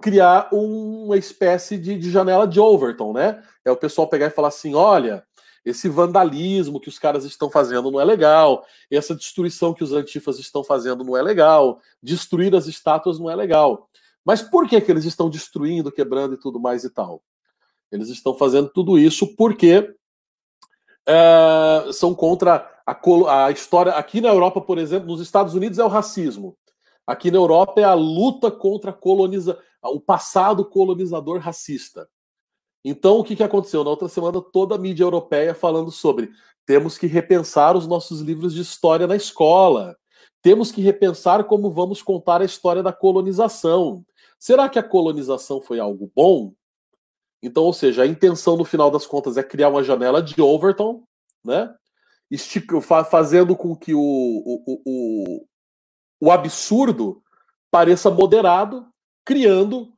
criar uma espécie de, de janela de Overton, né? É o pessoal pegar e falar assim, olha, esse vandalismo que os caras estão fazendo não é legal, essa destruição que os antifas estão fazendo não é legal, destruir as estátuas não é legal. Mas por que, que eles estão destruindo, quebrando e tudo mais e tal? Eles estão fazendo tudo isso porque é, são contra a, a, história. Aqui na Europa, por exemplo, nos Estados Unidos é o racismo. Aqui na Europa é a luta contra a coloniza, o passado colonizador racista. Então, o que, que aconteceu? Na outra semana, toda a mídia europeia falando sobre temos que repensar os nossos livros de história na escola. temos que repensar como vamos contar a história da colonização. Será que a colonização foi algo bom? Então, ou seja, a intenção no final das contas é criar uma janela de Overton, né? Fazendo com que o, o, o, o absurdo pareça moderado, criando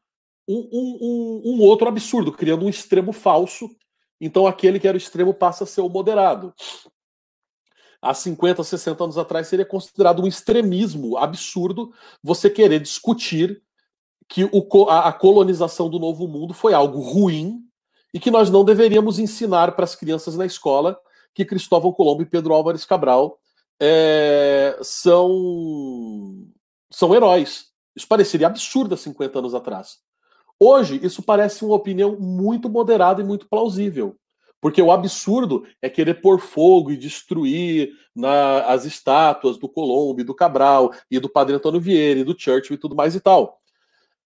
um, um, um, outro absurdo, criando um extremo falso. Então, aquele que era o extremo passa a ser o moderado. Há 50, 60 anos atrás, seria considerado um extremismo absurdo você querer discutir que o, a, a colonização do Novo Mundo foi algo ruim e que nós não deveríamos ensinar para as crianças na escola que Cristóvão Colombo e Pedro Álvares Cabral é, são, são heróis. Isso pareceria absurdo há 50 anos atrás. Hoje, isso parece uma opinião muito moderada e muito plausível. Porque o absurdo é querer pôr fogo e destruir na, as estátuas do Colombo, do Cabral, e do Padre Antônio Vieira, e do Churchill e tudo mais e tal.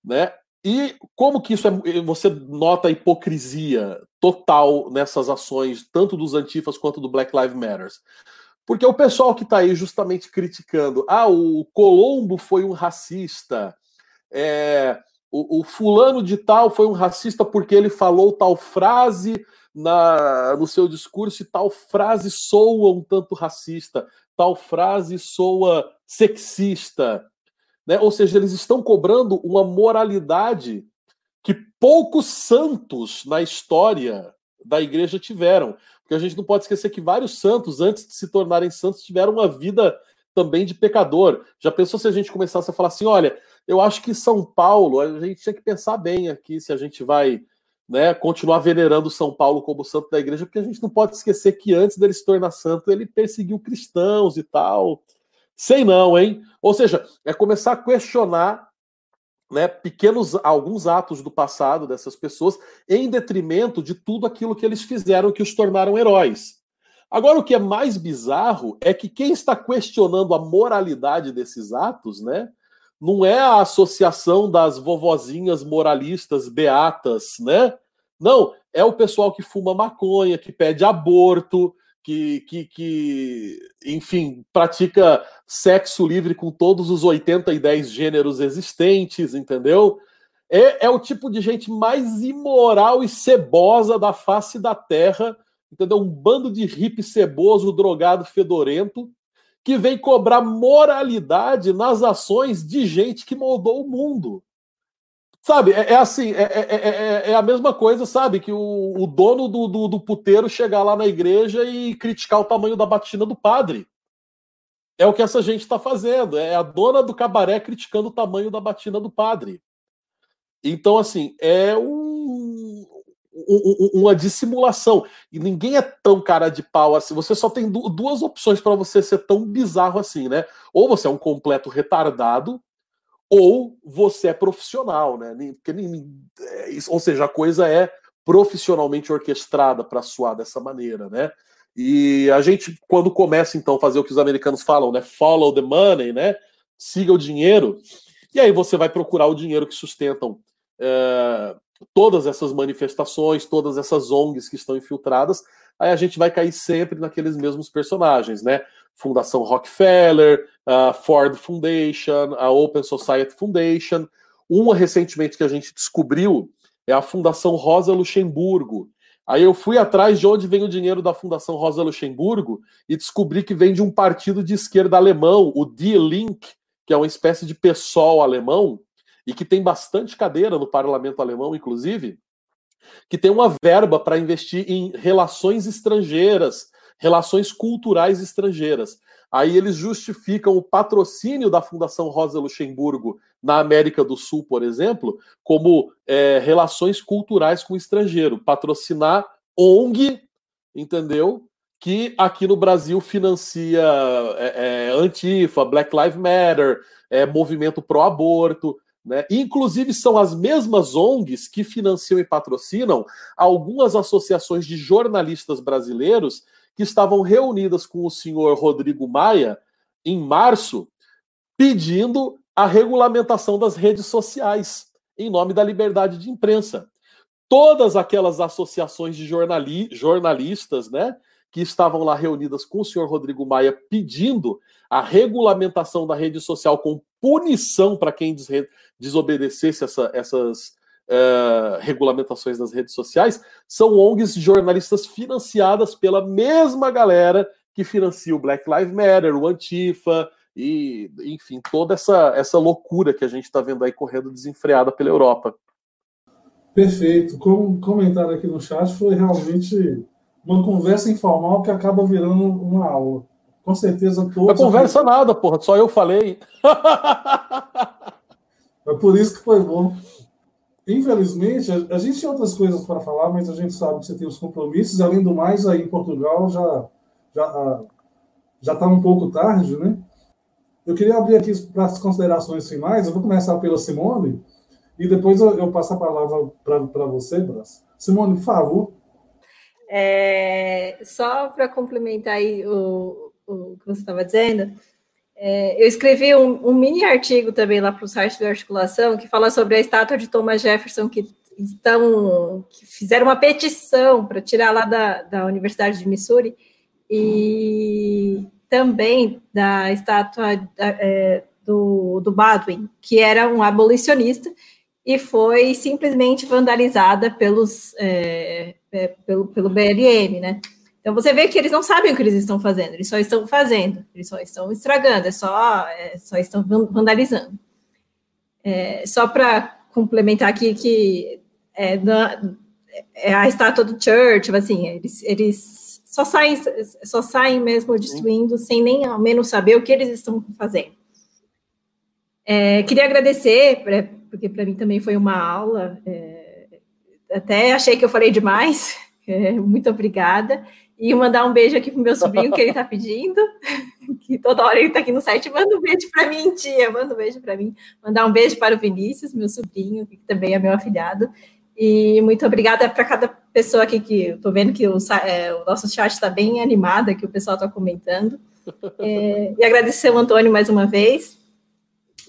Né? E como que isso é. Você nota a hipocrisia total nessas ações, tanto dos antifas quanto do Black Lives Matter. Porque o pessoal que está aí justamente criticando, ah, o Colombo foi um racista, é, o, o, fulano de tal foi um racista porque ele falou tal frase na, no seu discurso e tal frase soa um tanto racista, tal frase soa sexista. Né? Ou seja, eles estão cobrando uma moralidade que poucos santos na história da igreja tiveram. Porque a gente não pode esquecer que vários santos, antes de se tornarem santos, tiveram uma vida também de pecador. Já pensou se a gente começasse a falar assim: olha, eu acho que São Paulo, a gente tinha que pensar bem aqui se a gente vai né, continuar venerando São Paulo como santo da igreja, porque a gente não pode esquecer que antes dele se tornar santo, ele perseguiu cristãos e tal. Sei não, hein? Ou seja, é começar a questionar né, pequenos alguns atos do passado dessas pessoas em detrimento de tudo aquilo que eles fizeram que os tornaram heróis. Agora, o que é mais bizarro é que quem está questionando a moralidade desses atos, né, não é a associação das vovozinhas moralistas beatas, né? Não, é o pessoal que fuma maconha, que pede aborto, que, que, que enfim, pratica sexo livre com todos os 80 e 10 gêneros existentes, entendeu? É, é o tipo de gente mais imoral e cebosa da face da terra, entendeu? Um bando de hippie ceboso, drogado, fedorento, que vem cobrar moralidade nas ações de gente que moldou o mundo. Sabe, é, é assim, é, é, é, a mesma coisa, sabe, que o, o dono do, do, do, puteiro chegar lá na igreja e criticar o tamanho da batina do padre. É o que essa gente está fazendo. É a dona do cabaré criticando o tamanho da batina do padre. Então, assim, é um, uma dissimulação. E ninguém é tão cara de pau assim. Você só tem duas opções para você ser tão bizarro assim, né? Ou você é um completo retardado, ou você é profissional, né? Porque, é, ou seja, a coisa é profissionalmente orquestrada para soar dessa maneira, né? E a gente, quando começa então a fazer o que os americanos falam, né? Follow the money, né? Siga o dinheiro. E aí você vai procurar o dinheiro que sustentam é, todas essas manifestações, todas essas ONGs que estão infiltradas, aí a gente vai cair sempre naqueles mesmos personagens, né? Fundação Rockefeller, a Ford Foundation, a Open Society Foundation. Uma recentemente que a gente descobriu é a Fundação Rosa Luxemburgo. Aí eu fui atrás de onde vem o dinheiro da Fundação Rosa Luxemburgo e descobri que vem de um partido de esquerda alemão, o Die Link, que é uma espécie de PSOL alemão, e que tem bastante cadeira no parlamento alemão, inclusive, que tem uma verba para investir em relações estrangeiras, relações culturais estrangeiras. Aí eles justificam o patrocínio da Fundação Rosa Luxemburgo na América do Sul, por exemplo, como é, relações culturais com o estrangeiro. Patrocinar ONG, entendeu? Que aqui no Brasil financia é, é, Antifa, Black Lives Matter, é, movimento pró-aborto. Né? Inclusive, são as mesmas ONGs que financiam e patrocinam algumas associações de jornalistas brasileiros que estavam reunidas com o senhor Rodrigo Maia em março, pedindo a regulamentação das redes sociais em nome da liberdade de imprensa. Todas aquelas associações de jornali jornalistas, né, que estavam lá reunidas com o senhor Rodrigo Maia pedindo a regulamentação da rede social com punição para quem desobedecesse essa, essas uh, regulamentações das redes sociais, são ONGs jornalistas financiadas pela mesma galera que financia o Black Lives Matter, o Antifa, e, enfim, toda essa, essa loucura que a gente está vendo aí correndo desenfreada pela Europa. Perfeito. Como comentário aqui no chat, foi realmente uma conversa informal que acaba virando uma aula. Com certeza todos. Não conversa aqui... nada, porra, só eu falei. É por isso que foi bom. Infelizmente, a gente tinha outras coisas para falar, mas a gente sabe que você tem os compromissos. Além do mais, aí em Portugal já já já está um pouco tarde, né? Eu queria abrir aqui para as considerações finais. Eu vou começar pela Simone e depois eu, eu passo a palavra para você, Brás. Simone, por favor. É, só para complementar aí o, o que você estava dizendo, é, eu escrevi um, um, mini artigo também lá para o site do Articulação que fala sobre a estátua de Thomas Jefferson que estão que fizeram uma petição para tirar lá da, da Universidade de Missouri e também da estátua é, do, do Baldwin, que era um abolicionista e foi simplesmente vandalizada pelos, é, é, pelo, pelo BLM, né? Então você vê que eles não sabem o que eles estão fazendo, eles só estão fazendo, eles só estão estragando, é só, é, só estão vandalizando. É, só para complementar aqui que é, na, é a estátua do Church, assim, eles, eles só saem, só saem mesmo destruindo sem nem ao menos saber o que eles estão fazendo. É, queria agradecer, porque para mim também foi uma aula. É, até achei que eu falei demais. É, muito obrigada. E mandar um beijo aqui pro meu sobrinho que ele está pedindo, que toda hora ele está aqui no site. Manda um beijo para mim, tia, manda um beijo para mim. Mandar um beijo para o Vinícius, meu sobrinho, que também é meu afilhado. E muito obrigada para cada pessoa aqui que estou vendo que o, é, o, nosso chat está bem animado, que o pessoal está comentando. É, e agradecer o Antônio mais uma vez.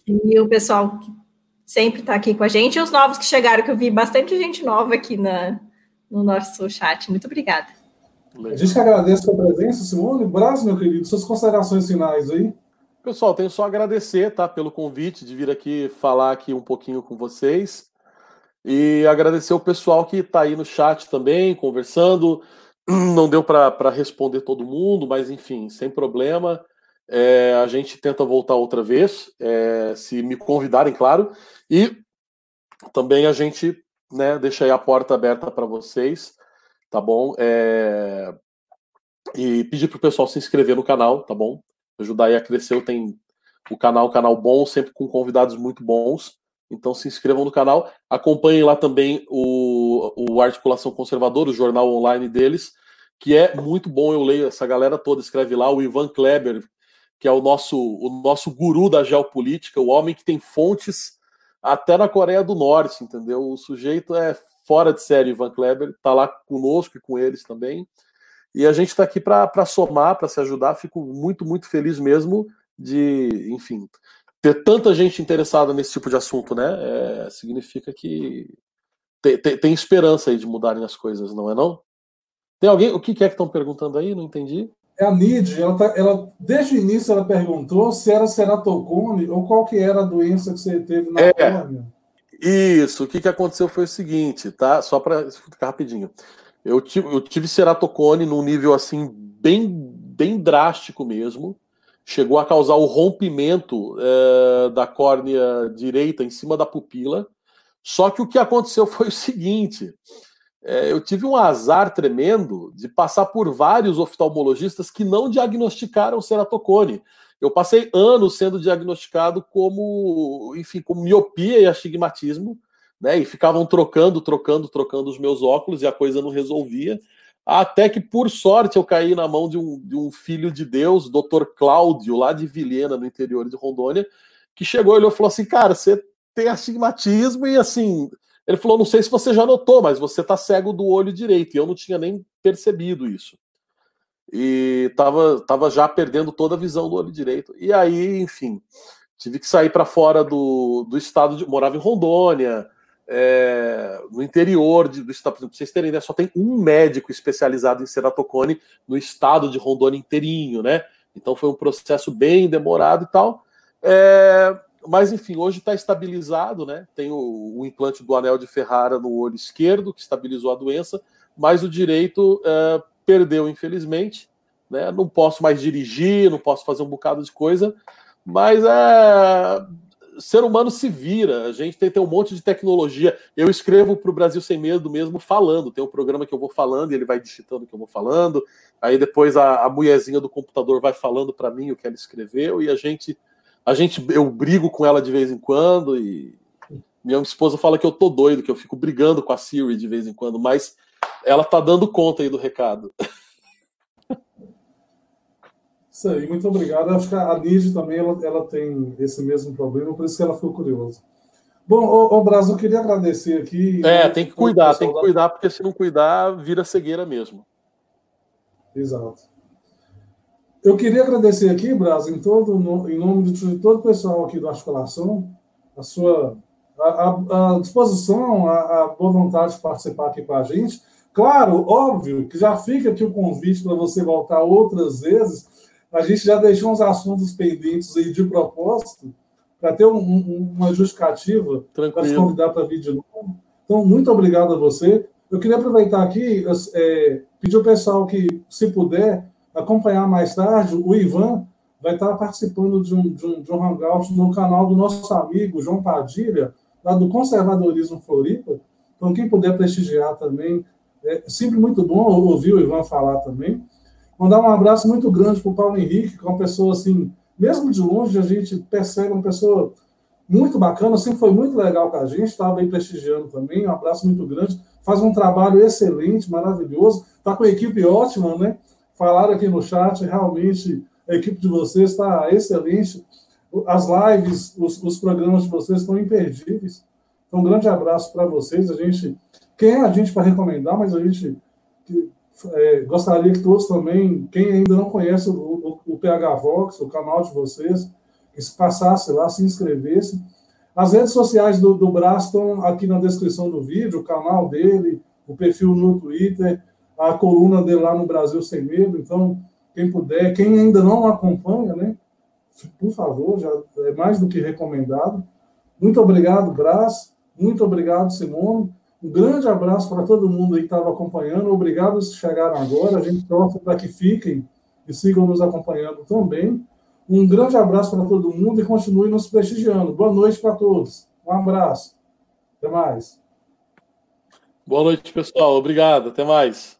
E o pessoal que sempre está aqui com a gente. E os novos que chegaram, que eu vi bastante gente nova aqui na, no nosso chat. Muito obrigada. A gente que agradece a presença, Simone. Braço, meu querido, suas considerações finais aí. Pessoal, tenho só a agradecer, tá, pelo convite de vir aqui falar aqui um pouquinho com vocês. E agradecer o pessoal que está aí no chat também, conversando. Não deu para responder todo mundo, mas enfim, sem problema. É, a gente tenta voltar outra vez, é, se me convidarem, claro. E também a gente né, deixa aí a porta aberta para vocês tá bom? É... E pedir pro pessoal se inscrever no canal, tá bom? Ajudar aí a crescer. Tem o canal, canal bom, sempre com convidados muito bons. Então se inscrevam no canal. Acompanhem lá também o, o Articulação Conservadora, o jornal online deles, que é muito bom. Eu leio essa galera toda, escreve lá, o Ivan Kleber, que é o nosso, o nosso guru da geopolítica, o homem que tem fontes até na Coreia do Norte, entendeu? O sujeito é fora de série, Ivan Kleber, está lá conosco e com eles também. E a gente está aqui para somar, para se ajudar. Fico muito, muito feliz mesmo de, enfim, ter tanta gente interessada nesse tipo de assunto, né? É, significa que tem, tem, tem, esperança aí de mudarem as coisas, não é não? Tem alguém? O que é que estão perguntando aí? Não entendi. É a Nid, ela, tá, ela, desde o início ela perguntou se era ceratocone ou qual que era a doença que você teve na é, córnea. Isso, o que, que aconteceu foi o seguinte, tá? Só para ficar rapidinho. Eu tive, eu tive ceratocone num nível assim bem, bem drástico mesmo. Chegou a causar o rompimento é, da córnea direita em cima da pupila. Só que o que aconteceu foi o seguinte: é, eu tive um azar tremendo de passar por vários oftalmologistas que não diagnosticaram ceratocone. Eu passei anos sendo diagnosticado como, enfim, com miopia e astigmatismo, né? E ficavam trocando, trocando, trocando os meus óculos e a coisa não resolvia. Até que, por sorte, eu caí na mão de um, de um filho de Deus, Dr. Cláudio, lá de Vilhena, no interior de Rondônia, que chegou e ele falou assim: Cara, você tem astigmatismo e assim. Ele falou: Não sei se você já notou, mas você tá cego do olho direito. E eu não tinha nem percebido isso e tava, tava já perdendo toda a visão do olho direito. E aí, enfim, tive que sair para fora do, do estado de. Morava em Rondônia, é, no interior de, do estado. Para vocês terem ideia, só tem um médico especializado em ceratocone no estado de Rondônia inteirinho, né? Então foi um processo bem demorado e tal. É, mas enfim, hoje está estabilizado, né? Tem o, o, implante do anel de Ferrara no olho esquerdo, que estabilizou a doença, mas o direito é, perdeu, infelizmente. Né? Não posso mais dirigir, não posso fazer um bocado de coisa, mas é. Ser humano se vira, a gente tem, tem um monte de tecnologia. Eu escrevo para o Brasil Sem Medo mesmo falando. Tem um programa que eu vou falando e ele vai digitando o que eu vou falando. Aí depois a, a mulherzinha do computador vai falando para mim o que ela escreveu e a gente a gente, eu brigo com ela de vez em quando e minha esposa fala que eu tô doido, que eu fico brigando com a Siri de vez em quando, mas ela tá dando conta aí do recado. Isso aí, muito obrigado. Acho que a Lígia também ela, ela tem esse mesmo problema, por isso que ela ficou curiosa. Bom, ô, ô Brasil, eu queria agradecer aqui. É, tem que cuidar, tem que cuidar, porque se não cuidar, vira cegueira mesmo. Exato. Eu queria agradecer aqui, Braz, em, todo, em nome de todo o pessoal aqui do Articulação, a sua a, a, disposição, a, a, boa vontade de participar aqui com a gente. Claro, óbvio, que já fica aqui o convite para você voltar outras vezes. A gente já deixou uns assuntos pendentes aí de propósito, para ter um, um, uma justificativa para te convidar para vir de novo. Então, muito obrigado a você. Eu queria aproveitar aqui, é, pedir ao pessoal que, se puder, acompanhar mais tarde, o Ivan vai estar participando de um, de um, de um hangout no canal do nosso amigo João Padilha, lá do Conservadorismo Floripa. Então, quem puder prestigiar também, é sempre muito bom ouvir o Ivan falar também. Mandar um abraço muito grande para o Paulo Henrique, que é uma pessoa assim, mesmo de longe, a gente percebe uma pessoa muito bacana, sempre foi muito legal com a gente, estava aí prestigiando também. Um abraço muito grande. Faz um trabalho excelente, maravilhoso. Está com a equipe ótima, né? falaram aqui no chat, realmente a equipe de vocês está excelente. As lives, os, os, programas de vocês estão imperdíveis. Então, um grande abraço para vocês. A gente, quem é a gente para recomendar, mas a gente é, gostaria que todos também, quem ainda não conhece o, o, o, PH Vox, o canal de vocês, que se passasse lá, se inscrevesse. As redes sociais do, do Brás estão aqui na descrição do vídeo, o canal dele, o perfil no Twitter, a coluna dele lá no Brasil Sem Medo. Então, quem puder, quem ainda não acompanha, né? Por favor, já é mais do que recomendado. Muito obrigado, Brás. Muito obrigado, Simone. Um grande abraço para todo mundo que estava acompanhando. Obrigado aos que chegaram agora. A gente torce para que fiquem e sigam nos acompanhando também. Um grande abraço para todo mundo e continue nos prestigiando. Boa noite para todos. Um abraço. Até mais. Boa noite, pessoal. Obrigado. Até mais.